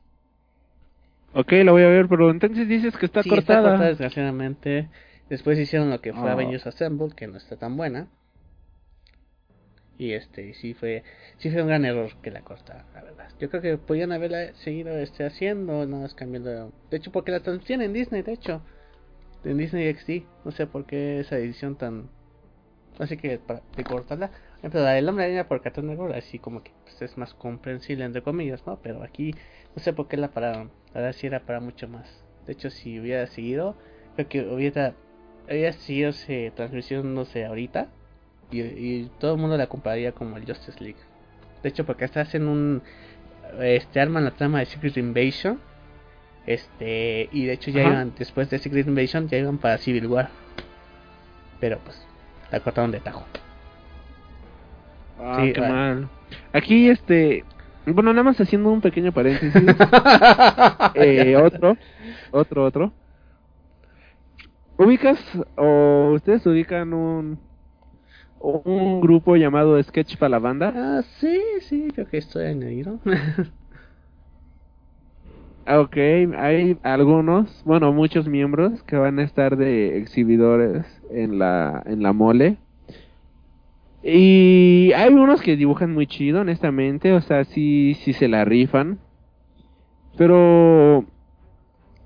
Ok, la voy a ver, pero entonces dices que está Sí, cortada. Está cortada, desgraciadamente. Después hicieron lo que fue Ah. Avengers Assemble, que no está tan buena. Y este, sí fue, sí fue un gran error que la cortaran, la verdad. Yo creo que podían haberla seguido este, haciendo, no más cambiando. De hecho, porque la transmiten en Disney, de hecho. En Disney XD. No sé por qué esa edición tan. Así que para de cortarla. Ejemplo, la del hombre araña por Cartoon Network, así como que pues, es más comprensible, entre comillas, ¿no? Pero aquí no sé por qué la pararon. La verdad sí era para mucho más. De hecho, si hubiera seguido, creo que hubiera, hubiera seguido esa transmisión, no sé, ahorita. Y, y todo el mundo la compararía como el Justice League. De hecho, porque hasta hacen un. Este, arman la trama de Secret Invasion. Este, y de hecho ya Ajá. iban, después de Secret Invasion, ya iban para Civil War. Pero pues, la cortaron de tajo. Ah, Sí, qué vale. mal. Aquí, este. Bueno, nada más haciendo un pequeño paréntesis. [laughs] eh, otro, otro, otro. ¿Ubicas o ustedes ubican un un grupo llamado Sketch para la banda? Ah, sí, sí, creo que estoy añadido. [laughs] Ah, Ok, hay algunos, bueno, muchos miembros que van a estar de exhibidores en la en la mole. Y hay unos que dibujan muy chido, honestamente, o sea, sí sí se la rifan. Pero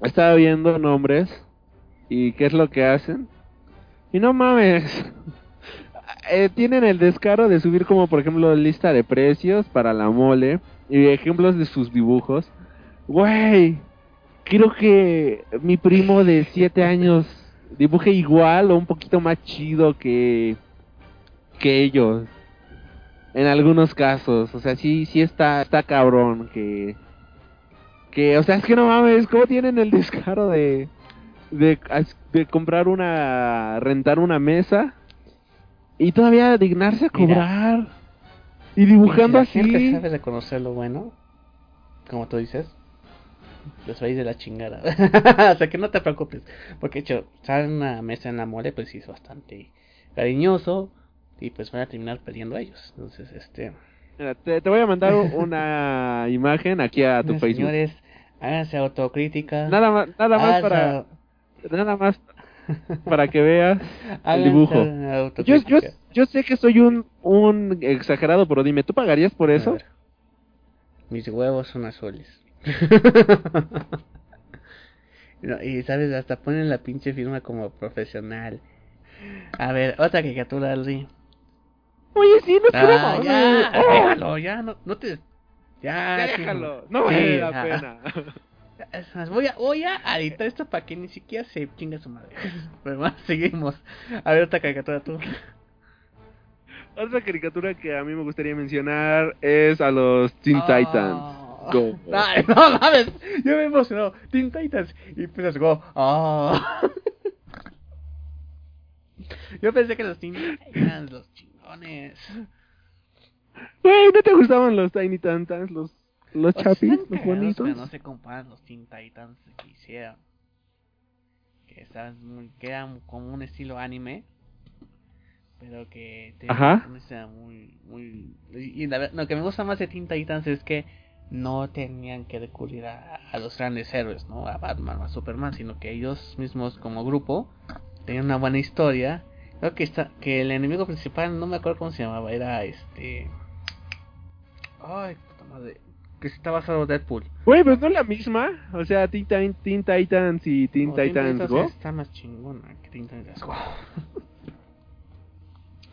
estaba viendo nombres y qué es lo que hacen. Y no mames. [laughs] Eh, tienen el descaro de subir como por ejemplo lista de precios para la mole y ejemplos de sus dibujos. Güey, quiero que mi primo de 7 años dibuje igual o un poquito más chido que que ellos. En algunos casos, o sea, sí sí está está cabrón que que o sea, es que no mames, cómo tienen el descaro de de, de comprar una rentar una mesa y todavía dignarse a Mira. cobrar y dibujando Y si la gente así. sabe reconocer lo bueno, como tú dices, les va a ir de la chingada. [laughs] o sea que no te preocupes, porque de hecho, estar en una mesa en la mole, pues sí es bastante cariñoso y pues van a terminar perdiendo a ellos. Entonces, este. Mira, te, te voy a mandar [laughs] una imagen aquí a tu Facebook. Señores, háganse autocrítica. Nada más, nada más para, nada más [laughs] para que veas el dibujo. Yo, yo, yo sé que soy un, un exagerado, pero dime, ¿tú pagarías por eso? Mis huevos son azules. [laughs] No, y sabes, hasta ponen la pinche firma como profesional. A ver, otra caricatura, Aldi. Oye, sí, no Ah, ya, déjalo, ya, no, no te... Ya, déjalo. sí. No vale Sí, la pena. Voy a, voy a editar esto para que ni siquiera se chingue su madre. [laughs] Pero más, seguimos. A ver, otra caricatura tú. [laughs] Otra caricatura que a mí me gustaría mencionar es a los Teen Ah. Titans. Go. [laughs] Ay, no mames, yo me emocionó. Teen Titans. Y empiezas go. Ah. Yo pensé que los Teen Titans, los chingones. Güey, ¿no te gustaban los Tiny Titans? Los, los chapis, los cagados, bonitos. pero no se comparan los Teen Titans que hicieron. Que estaban muy, que eran como un estilo anime. Pero que tenían Ajá. muy, muy. Y la lo que me gusta más de Teen Titans es que no tenían que recurrir a, a los grandes héroes, ¿no? A Batman o a Superman, sino que ellos mismos como grupo tenían una buena historia. Creo que está, que el enemigo principal, no me acuerdo cómo se llamaba, era este. Ay, puta madre. Que se está basado en Deadpool. Güey, pero no es la misma. O sea, Teen, Teen, Teen Titans y Teen No, Teen Titans Go. Está más chingona que Teen Titans Go. [laughs]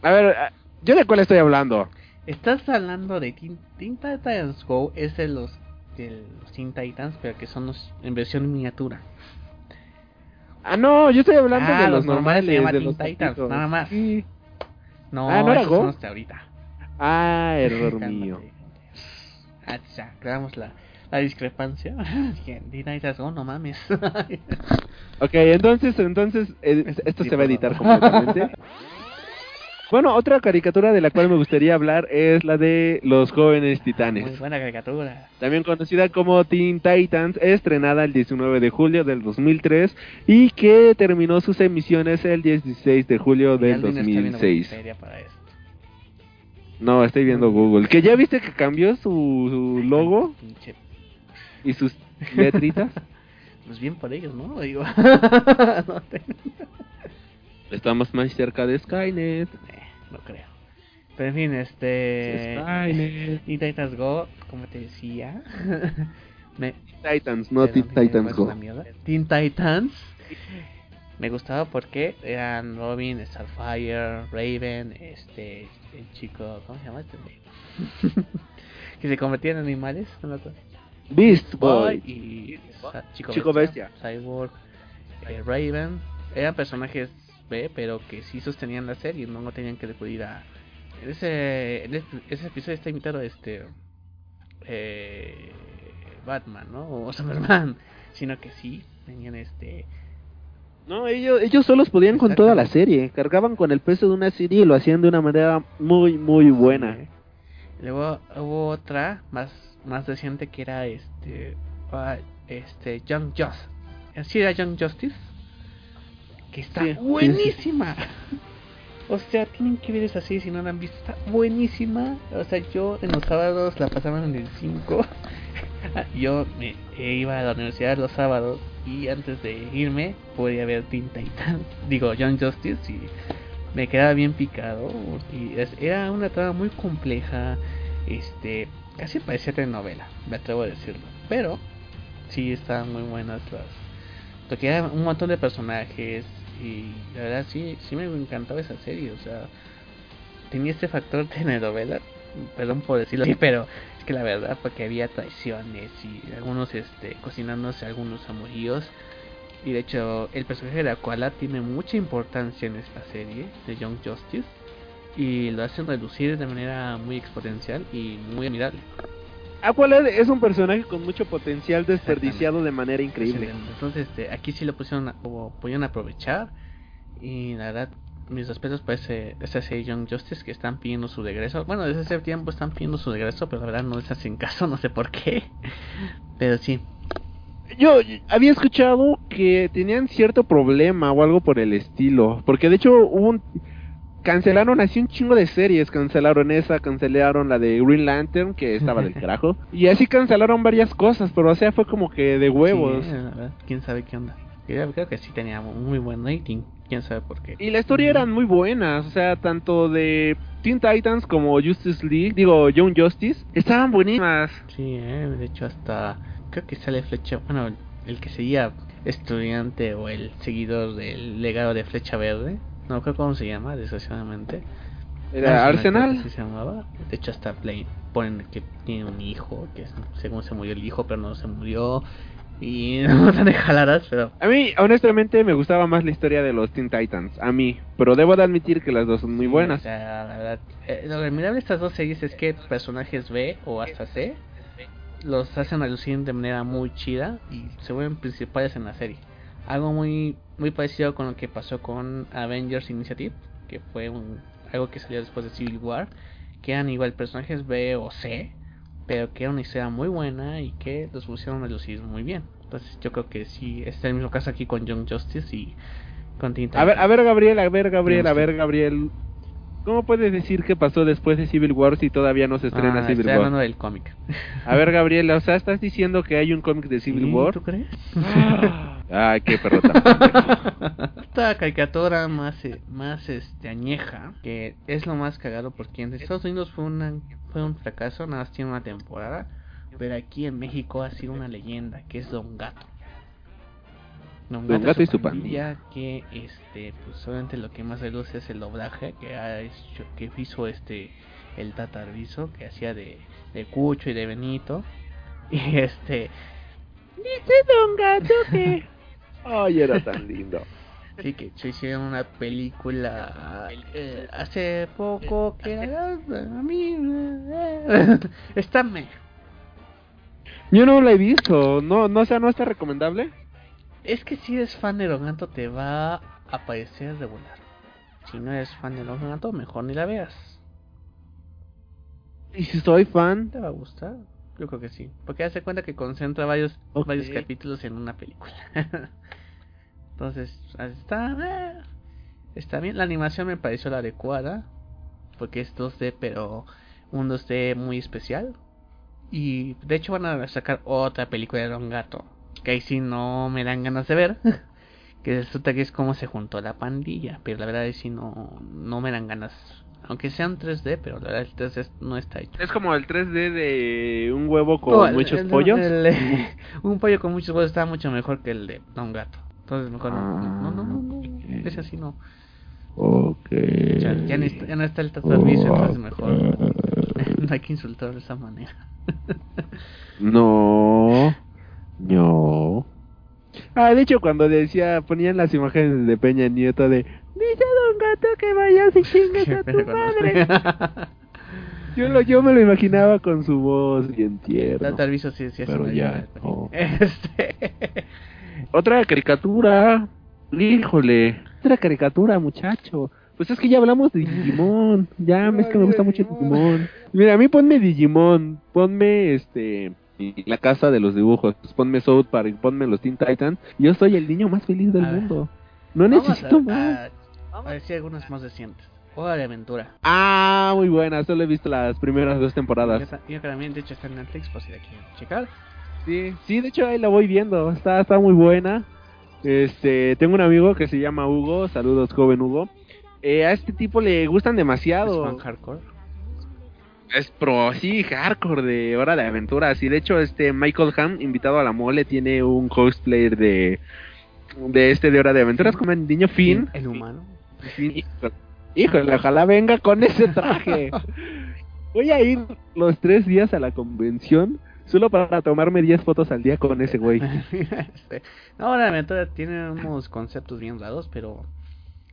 A ver, ah, ¿yo de cuál estoy hablando? Estás hablando de Teen, Teen Titans Go, es de los, de los Teen Titans, pero que son los, en versión miniatura. Ah, no, yo estoy hablando Ah, de los los normales se llama de Teen los Titans, nada más. Sí. No, Ah, ¿no era esos Go? son los de ahorita. Ah, error [laughs] mío. Ah, ya, creamos la, la discrepancia. [laughs] Titans Go, no mames. [laughs] Ok, entonces, entonces, eh, esto se va a editar completamente. [laughs] Bueno, otra caricatura de la cual me gustaría hablar es la de Los Jóvenes Muy Titanes. buena caricatura. También conocida como Teen Titans, estrenada el 19 de julio del 2003 y que terminó sus emisiones el 16 de julio del Alvin está viendo 2006. Wikipedia para esto. No, estoy viendo Google. ¿Que ya viste que cambió su, su logo Pinche y sus letritas? [laughs] Pues bien por ellos, ¿no? Digo, [laughs] no, te- Estamos más cerca de Skynet. eh, no creo. Pero en fin, este... Skynet. Y Titans Go, como te decía... [laughs] me... Titans, no Teen Titans ¿cuál es Go. Teen Titans. Me gustaba porque eran Robin, Starfire, Raven, este... El chico... ¿Cómo se llama este? [laughs] que se convertían en animales, no me acuerdo. Beast Boy Boy. y Chico, Chico Bestia, Cyborg, eh, Raven, eran personajes B, pero que sí sostenían la serie, no, no tenían que recurrir a... Ese, ese episodio está invitado este... Eh, Batman, ¿no? O Superman, sino que sí tenían este... No, ellos, ellos solos podían con toda la serie. Cargaban con el peso de una serie y lo hacían de una manera muy, muy buena. Sí. Luego hubo otra más más reciente que era este ah, este Young Justice. ¿Sí era Young Justice? Que está Sí, sí, sí. buenísima. O sea, tienen que ver esa serie si no la han visto. Está buenísima. O sea, yo en los sábados la pasaban en el 5. [laughs] yo me eh, iba a la universidad los sábados y antes de irme podía ver Teen Titans. [laughs] Digo, Young Justice y me quedaba bien picado. Y era una trama muy compleja. Este, casi parecía telenovela, me atrevo a decirlo. Pero sí estaban muy buenas las. Porque era un montón de personajes. Y la verdad sí, sí me encantaba esa serie. O sea, tenía este factor [laughs] telenovela. Perdón por decirlo así, pero que la verdad, porque había traiciones y algunos este cocinándose algunos amoríos. Y de hecho, el personaje de Aquala tiene mucha importancia en esta serie de Young Justice. Y lo hacen reducir de manera muy exponencial y muy admirable. Aqualad es un personaje con mucho potencial desperdiciado de manera increíble. Entonces, este, aquí sí lo pusieron, a- o pudieron aprovechar. Y la verdad, mis respetos por ese, serie Young Justice que están pidiendo su regreso. Bueno, desde ese tiempo están pidiendo su regreso, pero la verdad no les hacen caso, [laughs] no sé por qué. Pero sí, Yo había escuchado que tenían cierto problema o algo por el estilo. Porque de hecho hubo un... Cancelaron así un chingo de series. Cancelaron esa, cancelaron la de Green Lantern, que estaba del [laughs] carajo. Y así cancelaron varias cosas, pero o sea, fue como que de huevos. Sí, quién sabe qué onda. Creo que sí tenía muy buen rating, quién sabe por qué. Y la historia eran muy buenas, o sea, tanto de Teen Titans como Justice League, digo, Young Justice, estaban buenísimas. Sí, eh, de hecho hasta creo que sale Flecha, bueno, el que sería estudiante o el seguidor del legado de Flecha Verde, no creo cómo se llama, desgraciadamente, Era Arsenal. Así se llamaba. De hecho, hasta Blade ponen que tiene un hijo, que según se murió el hijo, pero no se murió. Y [laughs] no tan de jaladas, pero A mí, honestamente, me gustaba más la historia de los Teen Titans. A mí. Pero debo de admitir que las dos son muy buenas. O sea, la verdad, eh, lo admirable de estas dos series es que personajes B o hasta C los hacen relucir de manera muy chida y se vuelven principales en la serie. Algo muy muy parecido con lo que pasó con Avengers Initiative, que fue un, algo que salió después de Civil War, que eran igual personajes B o C, pero que era una historia muy buena y que los pusieron a relucir muy bien. Entonces yo creo que sí, este es el mismo caso aquí con Young Justice y con Teen A ver, a ver, Gabriel, a ver, Gabriel, a ver, Gabriel. ¿Cómo puedes decir que pasó después de Civil War si todavía no se estrena Ah, Civil estoy War? hablando del cómic. A ver, [laughs] Gabriel, o sea, ¿estás diciendo que hay un cómic de Civil Sí, War? ¿Tú crees? Ay, qué perrota. [laughs] Esta caricatura más, eh, más este, añeja, que es lo más cagado porque en Estados Unidos fue, una, fue un fracaso, nada más tiene una temporada, pero aquí en México ha sido una leyenda, que es Don Gato. Don Don Gato y su que este, pues obviamente lo que más reluce es el doblaje que ha hecho, que hizo este el Tata Arvizo, que hacía de, de Cucho y de Benito. [laughs] Y este dice Don Gato que [laughs] Ay, era tan lindo. [laughs] Sí, que se hicieron una película eh, hace poco que a mí eh, está me. Yo no la he visto, no, no, o sea, no está recomendable. Es que si eres fan de Don Gato te va a parecer regular. Si no eres fan de Don Gato, mejor ni la veas. Y si soy fan, ¿Te va a gustar? Yo creo que sí. Porque hace cuenta que concentra varios, varios capítulos en una película. [laughs] Entonces, está, eh, está bien. La animación me pareció la adecuada. Porque es 2D, pero un 2D muy especial. Y de hecho van a sacar otra película de Don Gato. Que ahí sí no me dan ganas de ver. [laughs] que resulta que es como se juntó la pandilla. Pero la verdad es sí no, no me dan ganas. Aunque sean 3D, pero la verdad el 3D no está hecho. es como el 3D de un huevo con No, muchos el- pollos. el- [laughs] un pollo con muchos pollos está mucho mejor que el de Don Gato. Entonces mejor no, no, no, no, no, Ah, ese así no. Ok. Ya, ya, ni está, ya no está el servicio, entonces mejor [laughs] no hay que insultar de esa manera. No. No. Ah, de hecho, cuando decía, ponían las imágenes de Peña Nieto de Dice Don Gato que vayas [laughs] y chingas a tu madre. Yo, lo, yo me lo imaginaba con su voz bien tierno. Tata Arvizo sí, sí es Pero ya, no. [laughs] Este. Otra caricatura. Híjole. Otra caricatura, muchacho. Pues es que ya hablamos de Digimon. Ya, es que me gusta mucho Digimon. Mira, a mí ponme Digimon. Ponme este. La casa de los dibujos. Ponme South Park. Ponme los Teen Titans. Yo soy el niño más feliz del A mundo. No Vamos necesito a, más. a, a decir algunas más recientes. Hora de aventura. Ah, muy buena. Solo he visto las primeras dos Yo, temporadas. ta- yo también, de hecho, está en Netflix, por si la quieren checar. Sí, sí, de hecho ahí la voy viendo. Está, está muy buena. Este, tengo un amigo que se llama Hugo. Saludos, joven Hugo. Eh, a este tipo le gustan Es demasiado. fan hardcore. Es pro, sí, hardcore de Hora de Aventuras. Y de hecho, este Michael Ham, invitado a la mole, tiene un cosplayer de de este de Hora de Aventuras como el niño Finn. El humano. Finn, híjole, ojalá venga con ese traje. [laughs] Voy a ir los tres días a la convención solo para tomarme 10 fotos al día con ese güey. [laughs] No, Hora de aventura tiene unos conceptos bien raros, pero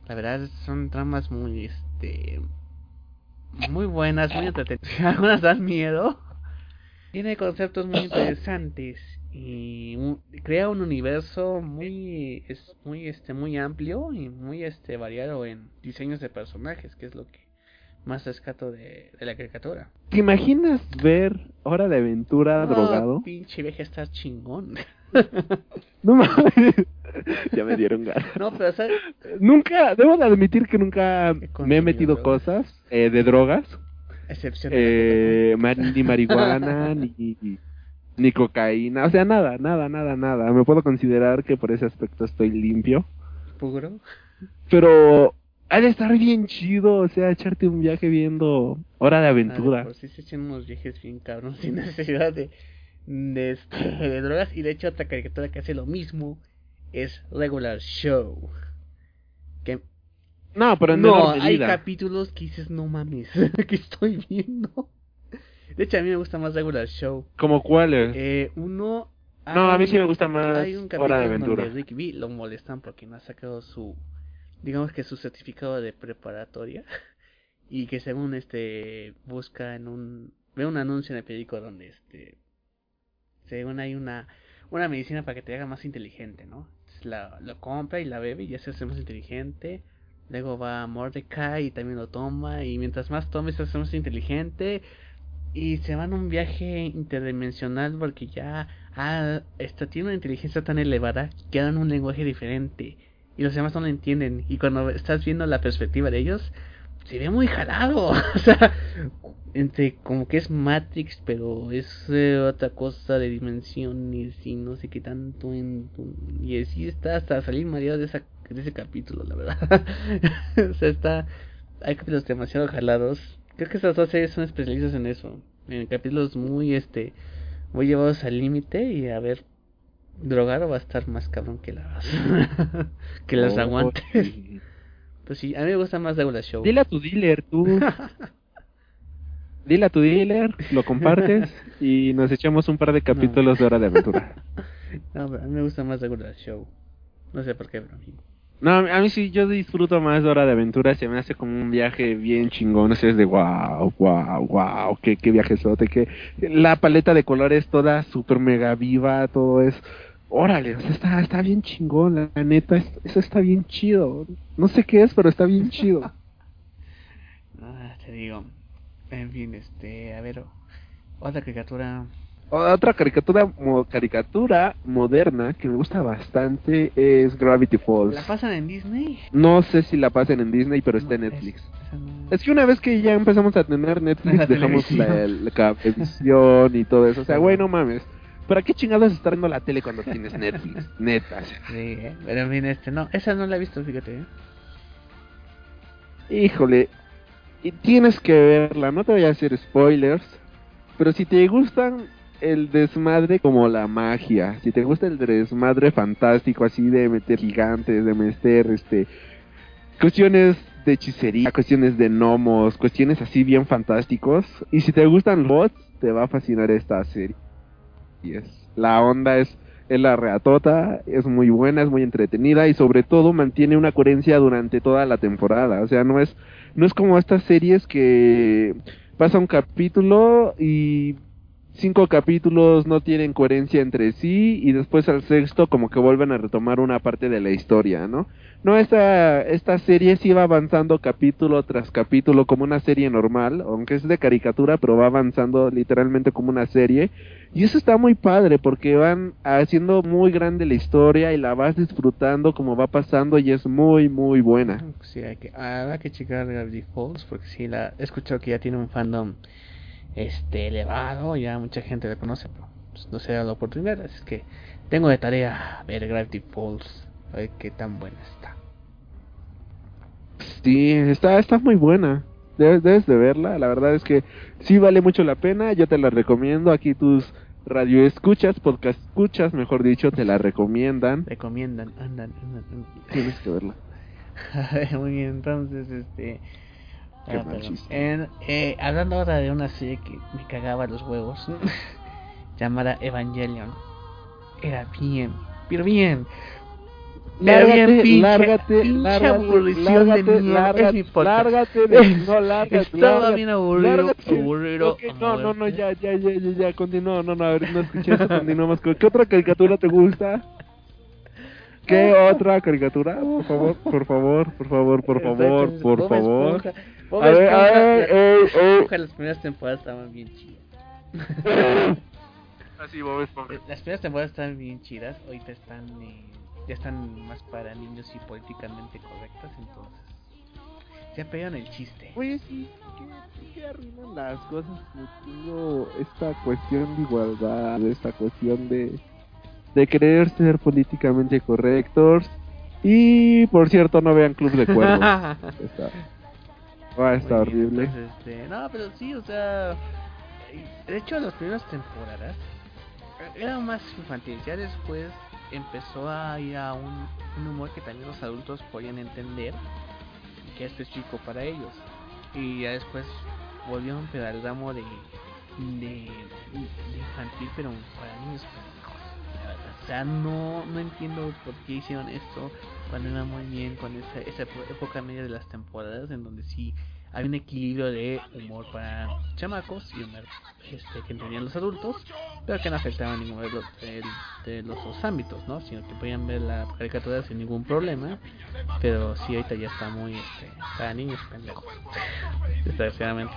la verdad son tramas muy, este, muy buenas, muy entretenidas. [laughs] Algunas dan miedo. Tiene conceptos muy interesantes y crea un universo muy, es muy, este, muy amplio y muy, este, variado en diseños de personajes, que es lo que más rescato de, de la caricatura. ¿Te imaginas ver Hora de Aventura No, drogado? pinche vieja está chingón. [laughs] No mames. ya me dieron ganas. no, pero ¿sabes? Nunca, debo de admitir que nunca me he metido drogas. cosas eh, de drogas. Excepción Eh, ni marihuana, [laughs] ni, ni cocaína. O sea, nada, nada, nada, nada. Me puedo considerar que por ese aspecto estoy limpio. puro. Pero ha de estar bien chido, o sea, echarte un viaje viendo Hora de Aventura. Por si se echan unos viajes bien cabrón [laughs] sin necesidad de, de, este, [laughs] de drogas. Y de hecho, otra caricatura que hace lo mismo es Regular Show. Que No, pero en no, hay capítulos que dices, no mames, [laughs] que estoy viendo. De hecho, a mí me gusta más Regular Show. ¿Como cuáles? Eh, uno. No, a mí sí me gusta más Hay un Hora de Aventura. donde Rick B lo molestan porque no ha sacado su. Digamos que su certificado de preparatoria. [laughs] Y que según este. Busca en un. Ve un anuncio en el periódico donde este. Según hay una. Una medicina para que te haga más inteligente, ¿no? La, lo compra y la bebe y ya se hace más inteligente. Luego va Mordecai y también lo toma. Y mientras más tomes, se hace más inteligente. Y se van a un viaje interdimensional porque ya ah, esta tiene una inteligencia tan elevada que hablan un lenguaje diferente. Y los demás no lo entienden. Y cuando estás viendo la perspectiva de ellos, se ve muy jalado. [laughs] o sea, entre como que es Matrix, pero es eh, otra cosa de dimensiones y no sé qué tanto. En, y así está hasta salir mareado de, esa, de ese capítulo, la verdad. [laughs] o sea, está. Hay capítulos demasiado jalados. Creo que estas dos series son especialistas en eso. En capítulos muy, este. Muy llevados al límite y a ver. Drogado va a estar más cabrón que las. [laughs] que las Oh, aguantes. sí. Pues sí, a mí me gusta más Regular Show. Dile a tu dealer, tú. [laughs] Dile a tu dealer, lo compartes y nos echamos un par de capítulos de Hora de Aventura. No, pero a mí me gusta más Regular Show. No sé por qué, pero a mí. No, a mí sí, yo disfruto más de Hora de Aventura, se me hace como un viaje bien chingón, o sea, es de wow, wow, wow, qué, qué viajezote, que la paleta de colores toda super mega viva, todo es, órale, o sea, está, está bien chingón, la, neta, es- eso está bien chido, no sé qué es, pero está bien chido. [laughs] Ah, te digo. En fin, este. A ver. Otra caricatura. Otra caricatura, mo- caricatura moderna que me gusta bastante es Gravity Falls. ¿La pasan en Disney? No sé si la pasen en Disney, pero está en Netflix. es- esa no- Es que una vez que ya empezamos a tener [laughs] Netflix, La dejamos la, televisión. la cablevisión y todo eso. O sea, güey, no mames. ¿Para qué chingados estar viendo la tele cuando tienes Netflix? [laughs] Neta, o sea. Sí, eh, pero en fin, este. No, esa no la he visto, fíjate. ¿eh? Híjole. Y tienes que verla, no te voy a hacer spoilers. Pero si te gustan el desmadre como la magia, si te gusta el desmadre fantástico así de meter gigantes, de meter este cuestiones de hechicería, cuestiones de gnomos, cuestiones así bien fantásticos, y si te gustan bots, te va a fascinar esta serie. La onda es es la reatota, es muy buena, es muy entretenida y sobre todo mantiene una coherencia durante toda la temporada, o sea, no es no es como estas series que pasa un capítulo y cinco capítulos no tienen coherencia entre sí y después al sexto como que vuelven a retomar una parte de la historia, ¿no? No, esta, esta serie sí va avanzando capítulo tras capítulo como una serie normal, aunque es de caricatura, pero va avanzando literalmente como una serie. Y eso está muy padre porque van haciendo muy grande la historia y la vas disfrutando como va pasando y es muy, muy buena. Sí, hay que, habrá que checar Gravity Falls porque sí, la, he escuchado que ya tiene un fandom este elevado, ya mucha gente la conoce, pero pues, no se da la oportunidad, así que tengo de tarea ver Gravity Falls, a ver qué tan buena está. Sí, está, está muy buena. Debes, debes de verla. La verdad es que sí vale mucho la pena. Yo te la recomiendo. Aquí tus radio escuchas, podcast escuchas, mejor dicho, te la [laughs] recomiendan. Recomiendan, andan, andan, andan. Tienes que verla. [laughs] Muy bien, entonces, este. Qué ah. En- eh, hablando ahora de una serie que me cagaba los huevos, [laughs] llamada Evangelion. Era bien, pero bien. Era bien Lárgate, pinche, lárgate, lárgate, lárgate, de lárgate, es lárgate, de- no, lárgate, Estaba lárgate, bien aburrido, lárgate. aburrido. Ok, no, no, no, ya, ya, ya, ya, ya, continúa, no, no, a ver, no escuché eso, continuamos. con- ¿Qué otra caricatura te gusta? ¿Qué [laughs] otra caricatura? Por favor, por favor, por favor, por [laughs] favor, por favor. A ver, a ver, las primeras temporadas estaban bien chidas. [laughs] Así, Bob Esponja. Eh, Las primeras temporadas están bien chidas, ahorita están eh, ya están más para niños y políticamente correctas, entonces ya pegan el chiste. Oye, sí, que, que arruinan las cosas. Tengo esta cuestión de igualdad, esta cuestión de, de querer ser políticamente correctos. Y por cierto, no vean Club de Cuervos. [laughs] está, a Muy bien, horrible. entonces, este, no, pero sí, o sea, de hecho las primeras temporadas eran más infantiles, ya después empezó a ir a un, un humor que también los adultos podían entender que es específico para ellos. Y ya después volvieron pero al ramo de, de, de infantil, pero para niños pendejos. O sea, no, no entiendo por qué hicieron esto cuando era muy bien con esa, esa época media de las temporadas en donde sí había un equilibrio de humor para chamacos y humor este, que entendían los adultos, pero que no afectaba ninguno de los, de, de los dos ámbitos, ¿no? Sino que podían ver la caricatura sin ningún problema, pero sí ahorita ya está muy este, para niños pendejos, [laughs] desgraciadamente.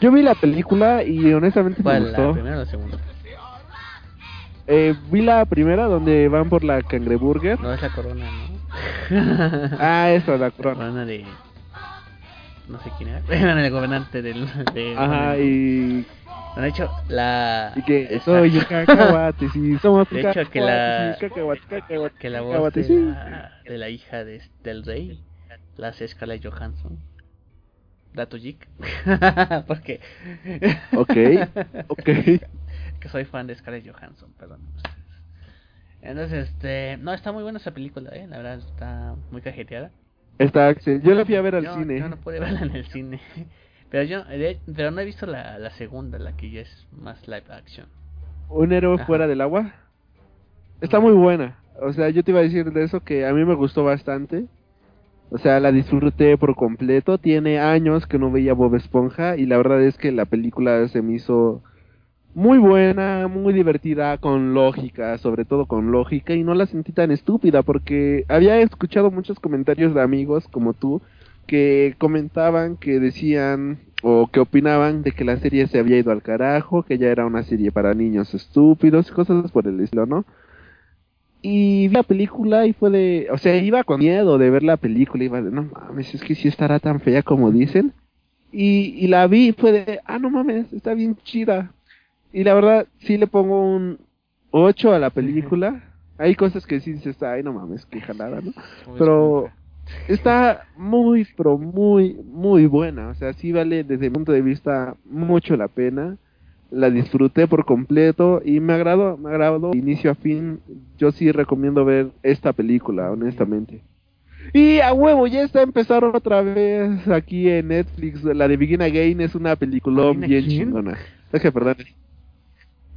Yo vi la película y honestamente me ¿Cuál? ¿La gustó. primera o la segunda? Eh, vi la primera donde van por la cangreburger. No es la corona, ¿no? [laughs] Ah, esa, la La corona. corona de... No sé quién era. [laughs] Era el gobernante del... De, Ajá, y, De hecho, la... y que esa- soy un [laughs] cacahuate, sí, somos De hecho, que la- cacahuate, sí, cacahuate, cacahuate, que la voz cacahuate, de sí. la, de la hija de, del rey la hace Scarlett Johansson. Dato geek. Porque. Ok, ok. Que soy fan de Scarlett Johansson, perdón. Entonces, este. No, está muy buena esa película, eh. La verdad, está muy cajeteada. Está, yo la fui a ver al yo, cine. yo no pude verla en el cine. [laughs] Pero yo pero no he visto la, la segunda, la que ya es más live action. Un héroe Ajá. fuera del agua. Está muy buena. O sea, yo te iba a decir de eso que a mí me gustó bastante. O sea, la disfruté por completo. Tiene años que no veía Bob Esponja y la verdad es que la película se me hizo muy buena, muy divertida, con lógica, sobre todo con lógica y no la sentí tan estúpida porque había escuchado muchos comentarios de amigos como tú que comentaban que decían o que opinaban de que la serie se había ido al carajo, que ya era una serie para niños estúpidos, cosas por el estilo, ¿no? Y vi la película y fue de, o sea, iba con miedo de ver la película, iba de, no mames, es que sí estará tan fea como dicen. Y, y la vi y fue de, ah, no mames, está bien chida. Y la verdad, sí le pongo un 8 a la película. Hay cosas que sí dices, ay, no mames, qué jalada, ¿no? Pero está muy, pero muy, muy buena. O sea, sí vale desde mi punto de vista mucho la pena. La disfruté por completo y me agradó, me agradó inicio a fin. Yo sí recomiendo ver esta película, honestamente. Y a huevo, ya está a empezar otra vez aquí en Netflix. La de Begin Again es una película ¿Begin bien chingona. Es que, perdón.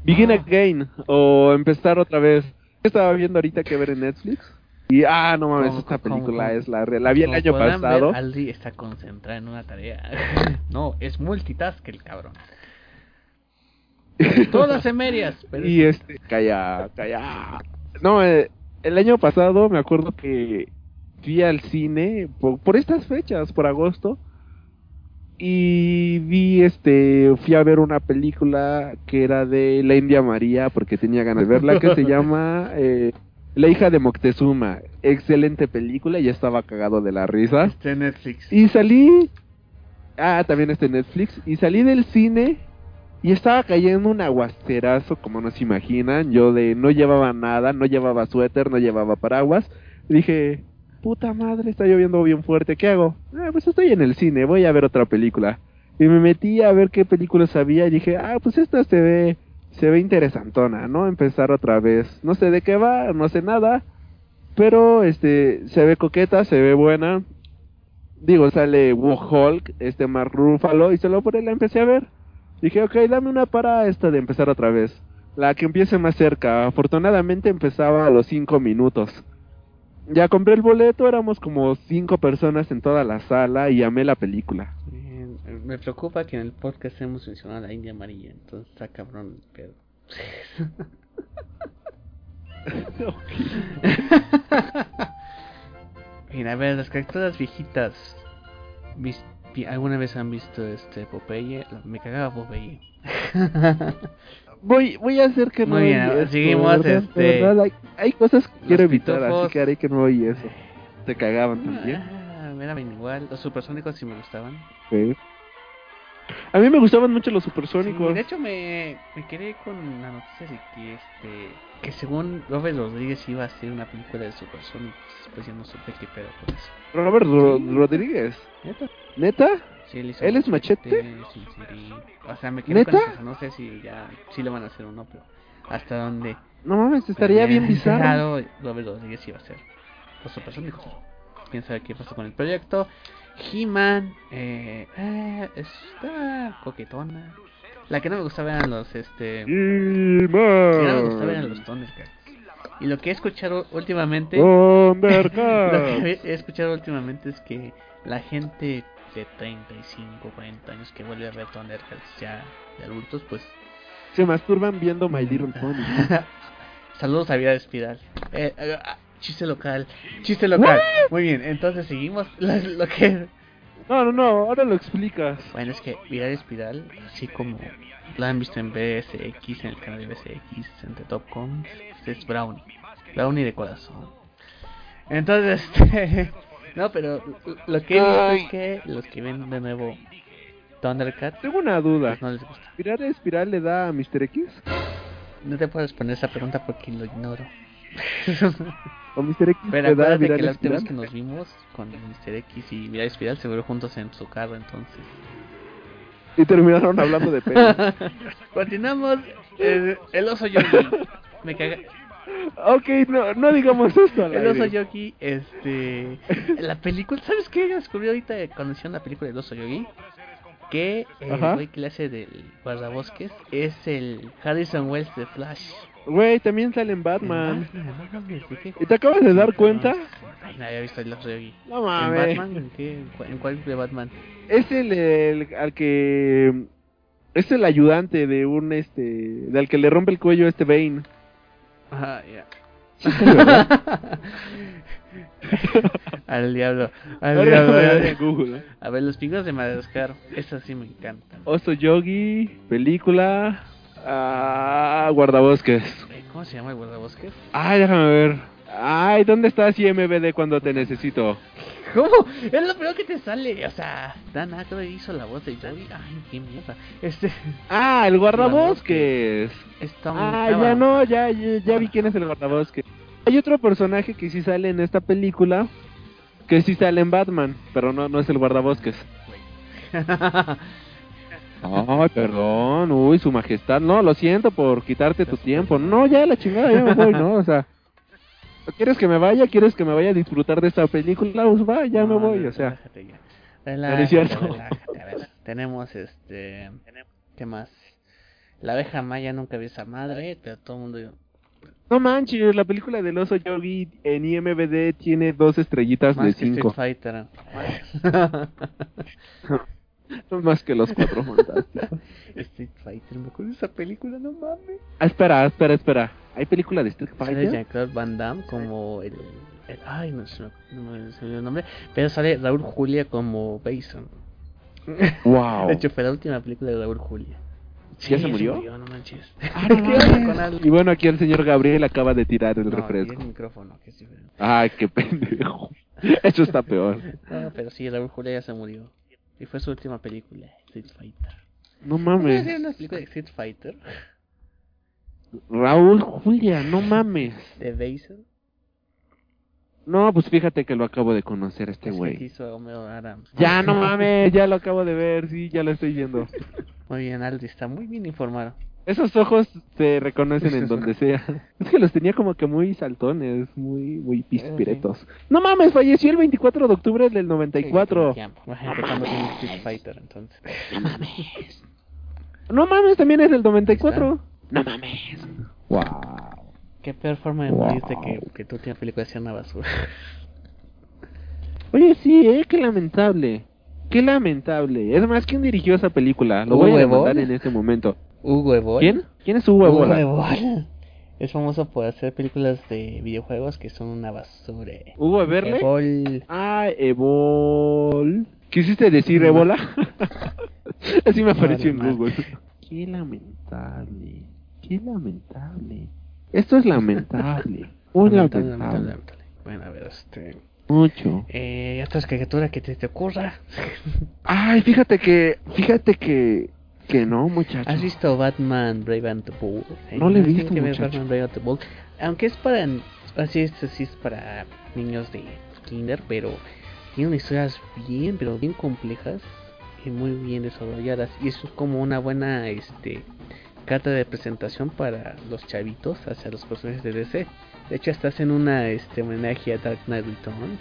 Begin Ah. Again o empezar otra vez. Estaba viendo ahorita que ver en Netflix. Y, ah, no mames, ¿Cómo, esta cómo, película cómo? es la real. La vi el año podrán ver, pasado. Aldi está concentrado en una tarea. [laughs] no, es multitask el cabrón. [laughs] Todas en medias. pero y es- este, calla, calla. No, eh, el año pasado me acuerdo que fui al cine por, por estas fechas, por agosto. Y vi, este, fui a ver una película que era de la India María, porque tenía ganas de verla, que se [laughs] llama eh, La hija de Moctezuma. Excelente película, ya estaba cagado de la risa. Está en Netflix. Y salí. Ah, también está en Netflix. Y salí del cine. Y estaba cayendo un aguacerazo, como no se imaginan. Yo de no llevaba nada, no llevaba suéter, no llevaba paraguas. Dije, puta madre, está lloviendo bien fuerte, ¿qué hago? Ah, pues estoy en el cine, voy a ver otra película. Y me metí a ver qué películas había y dije, ah, pues esta se ve, se ve interesantona, ¿no? Empezar otra vez. No sé de qué va, no sé nada. Pero, este, se ve coqueta, se ve buena digo, sale Hulk, este Mark Ruffalo, y solo por él la empecé a ver. Dije, ok, dame una para esta de empezar otra vez. La que empiece más cerca. Afortunadamente empezaba a los 5 minutos. Ya compré el boleto, éramos como 5 personas en toda la sala y amé la película. Bien, Me preocupa que en el podcast hemos mencionado a la India Amarilla, entonces está cabrón el pedo. [laughs] Mira, a ver, las caricaturas viejitas. ¿Alguna vez han visto este Popeye? Me cagaba Popeye. [laughs] Voy, voy a hacer que Muy no bien, eso, seguimos, ¿verdad? este, verdad, hay, hay cosas que quiero evitar, pitufos. así que haré que no oí eso. Te cagaban también. Ah, me daban igual. Los supersónicos sí me gustaban. Sí. A mí me gustaban mucho los Sí, supersónicos. de hecho me, me quedé con la noticia de que este que según Robert Rodríguez iba a hacer una película de supersónicos. Pues ya no supe qué pedo con eso. Robert Sí. Rodríguez. ¿Neta? ¿Neta? Sí, él, ¿Él es Machete? O sea, me quedé con ¿Neta? eso. No sé si ya si lo van a hacer o no, pero hasta dónde. No mames, estaría bien bizarro. Robert Rodríguez iba a hacer los supersónicos. quién sabe qué pasó con el proyecto. He-Man, eh, eh, está coquetona. La que no me gustaba eran los, este, la que no me gustaba eran los Thundercats. Y lo que he escuchado últimamente, [laughs] lo que he escuchado últimamente es que la gente de 35, 40 años que vuelve a ver Thundercats ya de adultos, pues Se masturban viendo My Little Pony. [laughs] Saludos a Vida de Espiral. Eh, eh, ah, chiste local. Chiste local. Muy bien, entonces seguimos. [laughs] Lo, lo que. No, no, no, ahora lo explicas. Bueno, es que Vida de Espiral, así como la han visto en BSX, en el canal de BSX, en The Topcom, es Brownie. Brownie de corazón. Entonces, [laughs] este. No, pero lo que he visto Ay. es que los que ven de nuevo Thundercats Tengo una duda. pues no les gusta. ¿Espiral espiral le da a Mr. X? No te puedo responder esa pregunta porque lo ignoro. ¿O Mr. X Pero acuérdate que viral la última vez que nos vimos con Mr. X y Vida Espiral se fueron juntos en su carro, entonces. Y terminaron hablando de pelo. [laughs] Continuamos. eh, el oso Yogi. Me caga. Ok, no, no digamos esto al El oso aire. Yogi, este. La película. ¿Sabes qué? Descubrí ahorita cuando hicieron la película del oso Yogi. Que el güey que le hace del guardabosques es el Harrison Wells de Flash. Güey, también sale en Batman. En Batman, no mames, ¿de qué? ¿Y te acabas de dar cuenta? Ay, no había visto el oso Yogi. No ¿En mames. Batman? ¿En qué? ¿En cuál- ¿En cuál de Batman? Es el, el- al que es el ayudante de un este del que le rompe el cuello a este Bane. Ajá, ya. [laughs] Al diablo, al diablo. Google. ¿eh? A ver, los pingos de Madagascar, esas sí me encantan. Oso Yogi, película, ah, guardabosques. Eh, ¿Cómo se llama el guardabosques? Ay, déjame ver. Ay, ¿dónde estás IMBD cuando te necesito? [laughs] ¿Cómo? Es lo peor que te sale. O sea, Dan Aykroyd hizo la voz de Yogi. Ay, qué mierda. Este. Ah, el guardabosques. Está Ah, ya no, ya, ya, ya vi quién es el guardabosques. Hay otro personaje que sí sale en esta película, que sí sale en Batman, pero no, no es el guardabosques. [laughs] Ay, perdón, uy, su majestad, no, lo siento por quitarte tu tiempo. No, ya la chingada, ya me voy, ¿no? O sea, ¿quieres que me vaya? ¿Quieres que me vaya a disfrutar de esta película? Pues va, ya me No, voy, no, o sea. Relájate ya. No, no Relájate, es cierto. relájate, a ver, tenemos este. ¿Qué más? La abeja maya nunca vi esa madre, pero todo el mundo. No manches, la película del oso Yogi en IMBD tiene dos estrellitas de Más que Street cinco. Fighter. [laughs] Más que los cuatro [laughs] fantásticos. Street Fighter, me acuerdo de esa película, no mames. Ah, espera, espera, espera. ¿Hay película de Street Sale Fighter? Jean-Claude Van Damme como el, el- Ay, no sé, no me se olvidó el nombre. Pero sale Raúl Julia como Bison. Wow. [laughs] De hecho, fue la última película de Raúl Julia. ¿Ya se murió? no manches. Ah, [laughs] no ¿Qué onda mames. con Al- Y bueno, aquí el señor Gabriel acaba de tirar el No, refresco. el micrófono, que diferente. Ay, qué pendejo. [laughs] Eso está peor. No, pero sí, Raúl Julia ya se murió. Y fue su última película, Street Fighter. No ¿Puedes mames. hacer una película de Street Fighter? Raúl Julia, no mames. ¿De Bison? No, pues fíjate que lo acabo de conocer este güey. Ya, no mames, ya lo acabo de ver, sí, ya lo estoy viendo. Muy bien, Aldi, está muy bien informado. Esos ojos se reconocen en donde sea. Es que los tenía como que muy saltones, muy muy pispiretos. No mames, falleció el 24 de octubre del 94. Tiempo. Imagínate cuando tiene Street Fighter, entonces. No mames, también es del 94. No mames. Wow. Qué peor forma de Wow. morirte que, que tú tienes película de una basura. Oye, sí, eh, qué lamentable. Qué lamentable. Es más, ¿quién dirigió esa película? Lo voy a Hugo demandar en este momento. Hugo Ebol. ¿Quién? ¿Quién es Hugo Hugo Ebola? Ebol. Es famoso por hacer películas de videojuegos que son una basura. ¿Hugo Everle? Ebol. Ah, Ebol. ¿Quisiste decir No. Ebola? [laughs] Así me apareció en Google. Qué lamentable. Qué lamentable. Esto es lamentable. [laughs] Muy Lamentable, lamentable. lamentable, lamentable. Bueno, a ver, este. Mucho. Eh, ¿Otras caricaturas que te, te ocurra? [laughs] Ay, fíjate que, fíjate que, que no, muchacho. ¿Has visto Batman Brave and the Bold? No le he visto, que muchacho. Batman Brave and the Bold. Aunque es para. Así es, así es para niños de Kinder, pero tiene unas historias bien, pero bien complejas y muy bien desarrolladas. Y eso es como una buena este carta de presentación para los chavitos hacia los personajes de DC. De hecho, hasta hacen una este homenaje a Dark Knight Returns.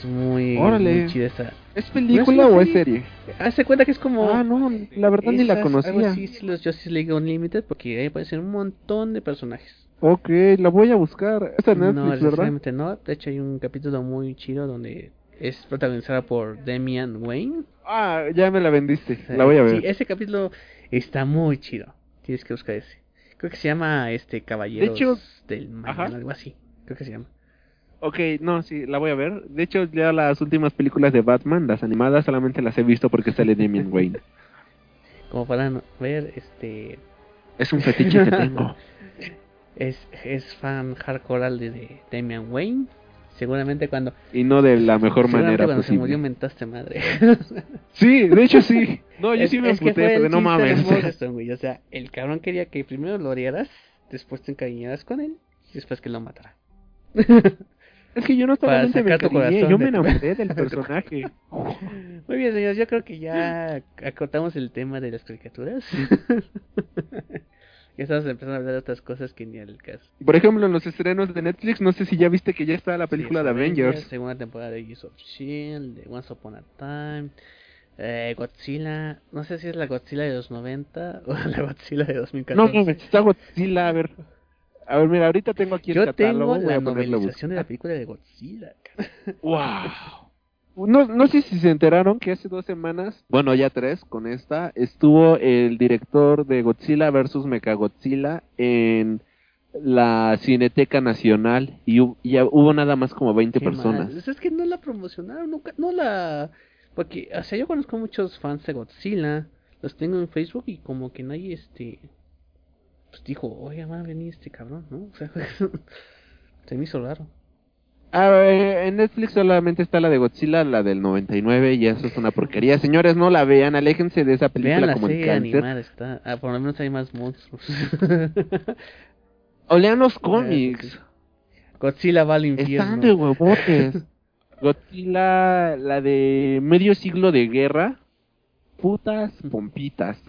Es muy, muy chida esa. ¿Es película ¿No o es es una serie? Hace cuenta que es como. Ah, no, la verdad ni la esas- algo conocía. así, sí, los Justice League Unlimited, porque ahí aparecen un montón de personajes. Ok, la voy a buscar. Es en no, Netflix, ¿verdad? necesariamente no. De hecho, hay un capítulo muy chido donde es protagonizada por Damian Wayne. Ah, ya me la vendiste. La voy a ver. Sí, ese capítulo está muy chido. Tienes que buscar ese. Creo que se llama este Caballeros De hecho- del Mañana, Ajá. algo así. Creo que se llama. Ok, no, sí, la voy a ver. De hecho, ya las últimas películas de Batman, las animadas, solamente las he visto porque sale Damian Wayne. [laughs] Como podrán ver, este Es un fetiche que [laughs] tengo. es, es fan hardcore de, de Damian Wayne. Seguramente cuando, Y no de la mejor manera cuando se murió posible. mentaste madre. [laughs] Sí, de hecho sí. No, yo Es- sí me emputé, porque no mames. [laughs] O sea, el cabrón quería que primero lo odiaras, después te encariñaras con él, y después que lo matara. [laughs] Es que yo no solamente me encariñé, yo me enamoré del personaje. Muy bien, señores, yo creo que ya acotamos el tema de las caricaturas. Ya estamos empezando a hablar de otras cosas que ni al caso. Por ejemplo, en los estrenos de Netflix, no sé si ya viste que ya está la película Sí, de Avengers. Segunda temporada de Age of Shield, de Once Upon a Time, eh, Godzilla. No sé si es la Godzilla de los 90 [laughs] o la Godzilla de No 2014. mames, está Godzilla, a ver. A ver, mira, ahorita tengo aquí el Yo catálogo, tengo voy la novelización de la película de Godzilla. ¡Wow! [laughs] No, no sé si se enteraron que hace dos semanas, bueno, ya tres con esta, estuvo el director de Godzilla vs. Mechagodzilla en la Cineteca Nacional y, y ya hubo nada más como 20 Qué personas. mal. Es que no la promocionaron, nunca, no la... Porque, o sea, yo conozco muchos fans de Godzilla, los tengo en Facebook y como que nadie, este... Pues dijo, oye, va a venir este cabrón, ¿no? [laughs] O sea, [laughs] se me hizo raro. Ah, eh, en Netflix solamente está la de Godzilla, la del 99, y eso es una porquería. Señores, no la vean, aléjense de esa película Vean la como el serie cáncer. animada, está... Ah, por lo menos hay más monstruos. O lean los [laughs] cómics. Godzilla va al Están infierno. de huevotes. Godzilla, la de medio siglo de guerra. Putas pompitas.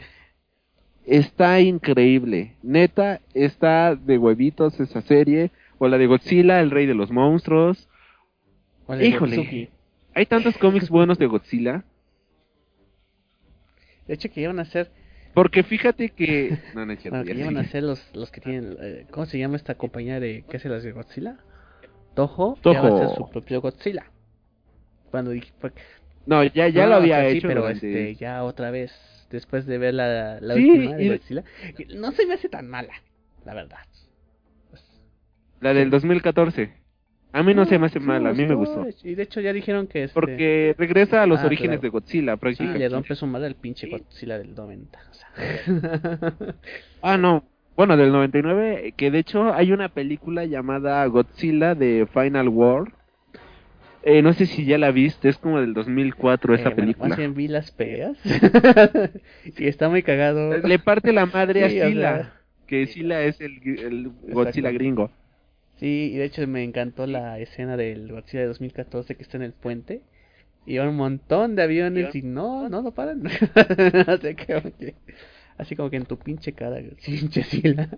Está increíble. Neta, está de huevitos esa serie. O la de Godzilla, el rey de los monstruos. Híjole. Gotsuki. Hay tantos cómics buenos de Godzilla. De hecho, que iban a hacer... Porque fíjate que... No, no es cierto. [laughs] Bueno, que iban a ser los, los que tienen... eh, ¿Cómo se llama esta compañía de... ¿Qué hace las de Godzilla? Toho. Toho. Ya va a hacer su propio Godzilla. Cuando dije... No, ya, ya No, lo había sí, hecho. pero durante- este, ya otra vez, después de ver la, la Sí, última de y- Godzilla, no se me hace tan mala, la verdad. La del 2014. A mí no, se me hace sí mal, a mí me gustó. Y de hecho ya dijeron que este, Porque regresa a los Ah, orígenes claro. de Godzilla, sí, prácticamente. le rompe su madre al pinche Godzilla del 90. O sea. [laughs] Ah, no. Bueno, del 99, que de hecho hay una película llamada Godzilla de Final War. Eh, no sé si ya la viste, es como del 2004 esa Eh, bueno, película. más bien vi las peleas. [laughs] y está muy cagado. Le parte la madre Sí, a o Sila, sea. que Sila es el, el Godzilla gringo. Sí, y de hecho me encantó la escena del Godzilla de 2014 que está en el puente. Y va un montón de aviones y no, no lo paran. [laughs] Así como que, así como que en tu pinche cara, [laughs] pinche Sila.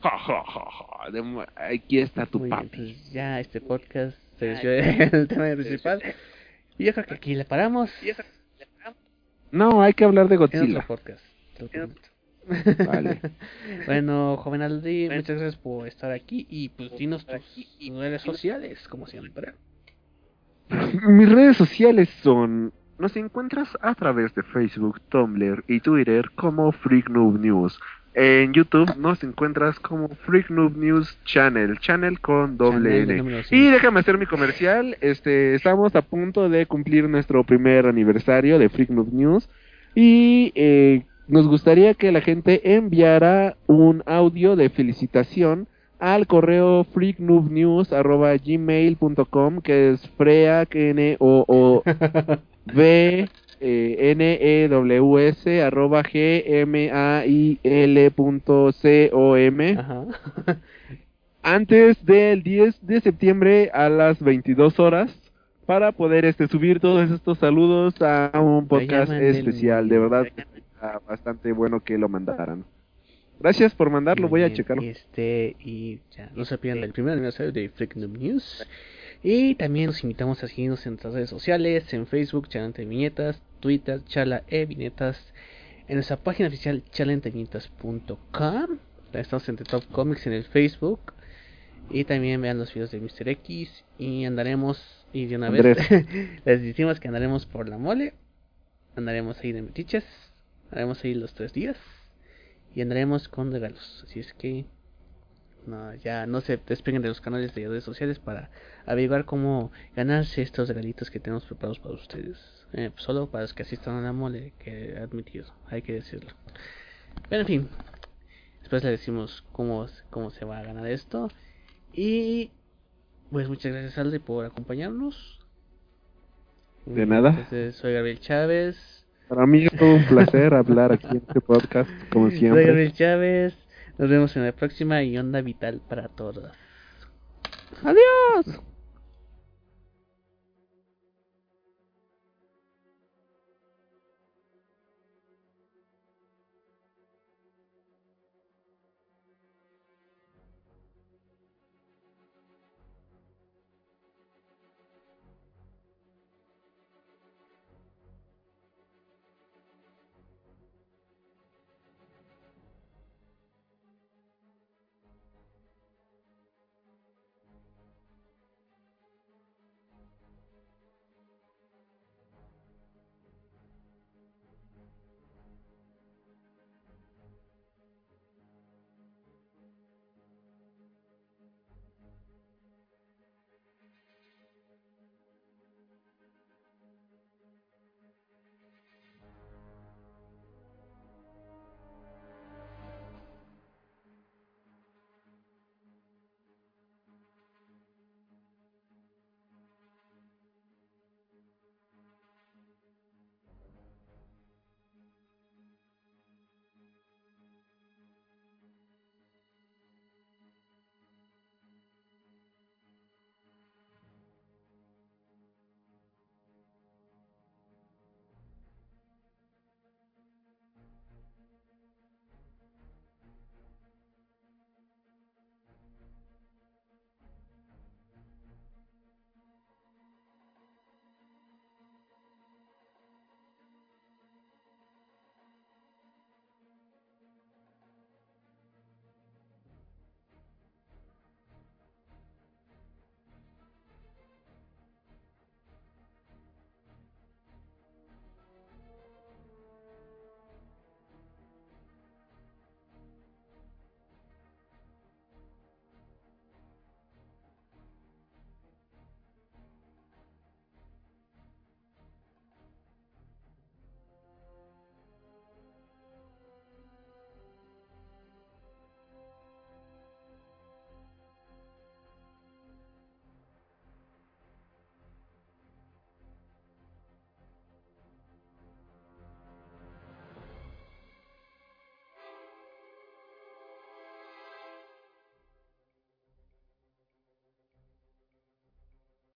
Ja, ja, ja, ja, de- Aquí está tu Muy bien, papi. pues ya este podcast se desvió del tema principal. Y yo creo que aquí le paramos. No, hay que hablar de En otro Godzilla. podcast. Vale. [laughs] bueno, joven Aldi, muchas gracias por estar aquí y pues dinos tus redes sociales, como siempre. [clears throat] Mis redes sociales son... Nos encuentras a través de Facebook, Tumblr y Twitter como Freak Noob News. En YouTube nos encuentras como Freak Noob News Channel, channel con doble Channel N. Y déjame hacer mi comercial, este, estamos a punto de cumplir nuestro primer aniversario de Freak Noob News y eh, nos gustaría que la gente enviara un audio de felicitación al correo freaknoobnews@gmail.com que es frea n o o [laughs] v eh, n e w s arroba g m a i l punto c o m Ajá. antes del 10 de septiembre a las 22 horas para poder este subir todos estos saludos a un podcast especial, de verdad. Bastante bueno que lo mandaran. Gracias por mandarlo, voy a checarlo. Este, y ya, no se pierdan el primer aniversario de Freak Noob News. Y también los invitamos a seguirnos en nuestras redes sociales, en Facebook, Chalante Viñetas, Twitter, Chala e Viñetas, en nuestra página oficial chalenteviñetas.com. Estamos en The Top Comics en el Facebook. Y también vean los videos de Mr. X. Y andaremos, y de una vez [laughs] les decimos que andaremos por la mole. Andaremos ahí de metiches. Andaremos ahí los tres días. Y andaremos con regalos. Así es que no, ya no se despeguen de los canales de redes sociales para averiguar cómo ganarse estos regalitos que tenemos preparados para ustedes. Eh, solo para los que asistan a la mole, que he admitido, hay que decirlo. Pero en fin, después les decimos cómo, cómo se va a ganar esto. Y pues muchas gracias Alde por acompañarnos. De nada. Entonces, soy Gabriel Chávez. Para mí es todo un placer hablar aquí en este podcast, como Soy [laughs] siempre. Gabriel Chávez. Nos vemos en la próxima y onda vital para todos. Adiós.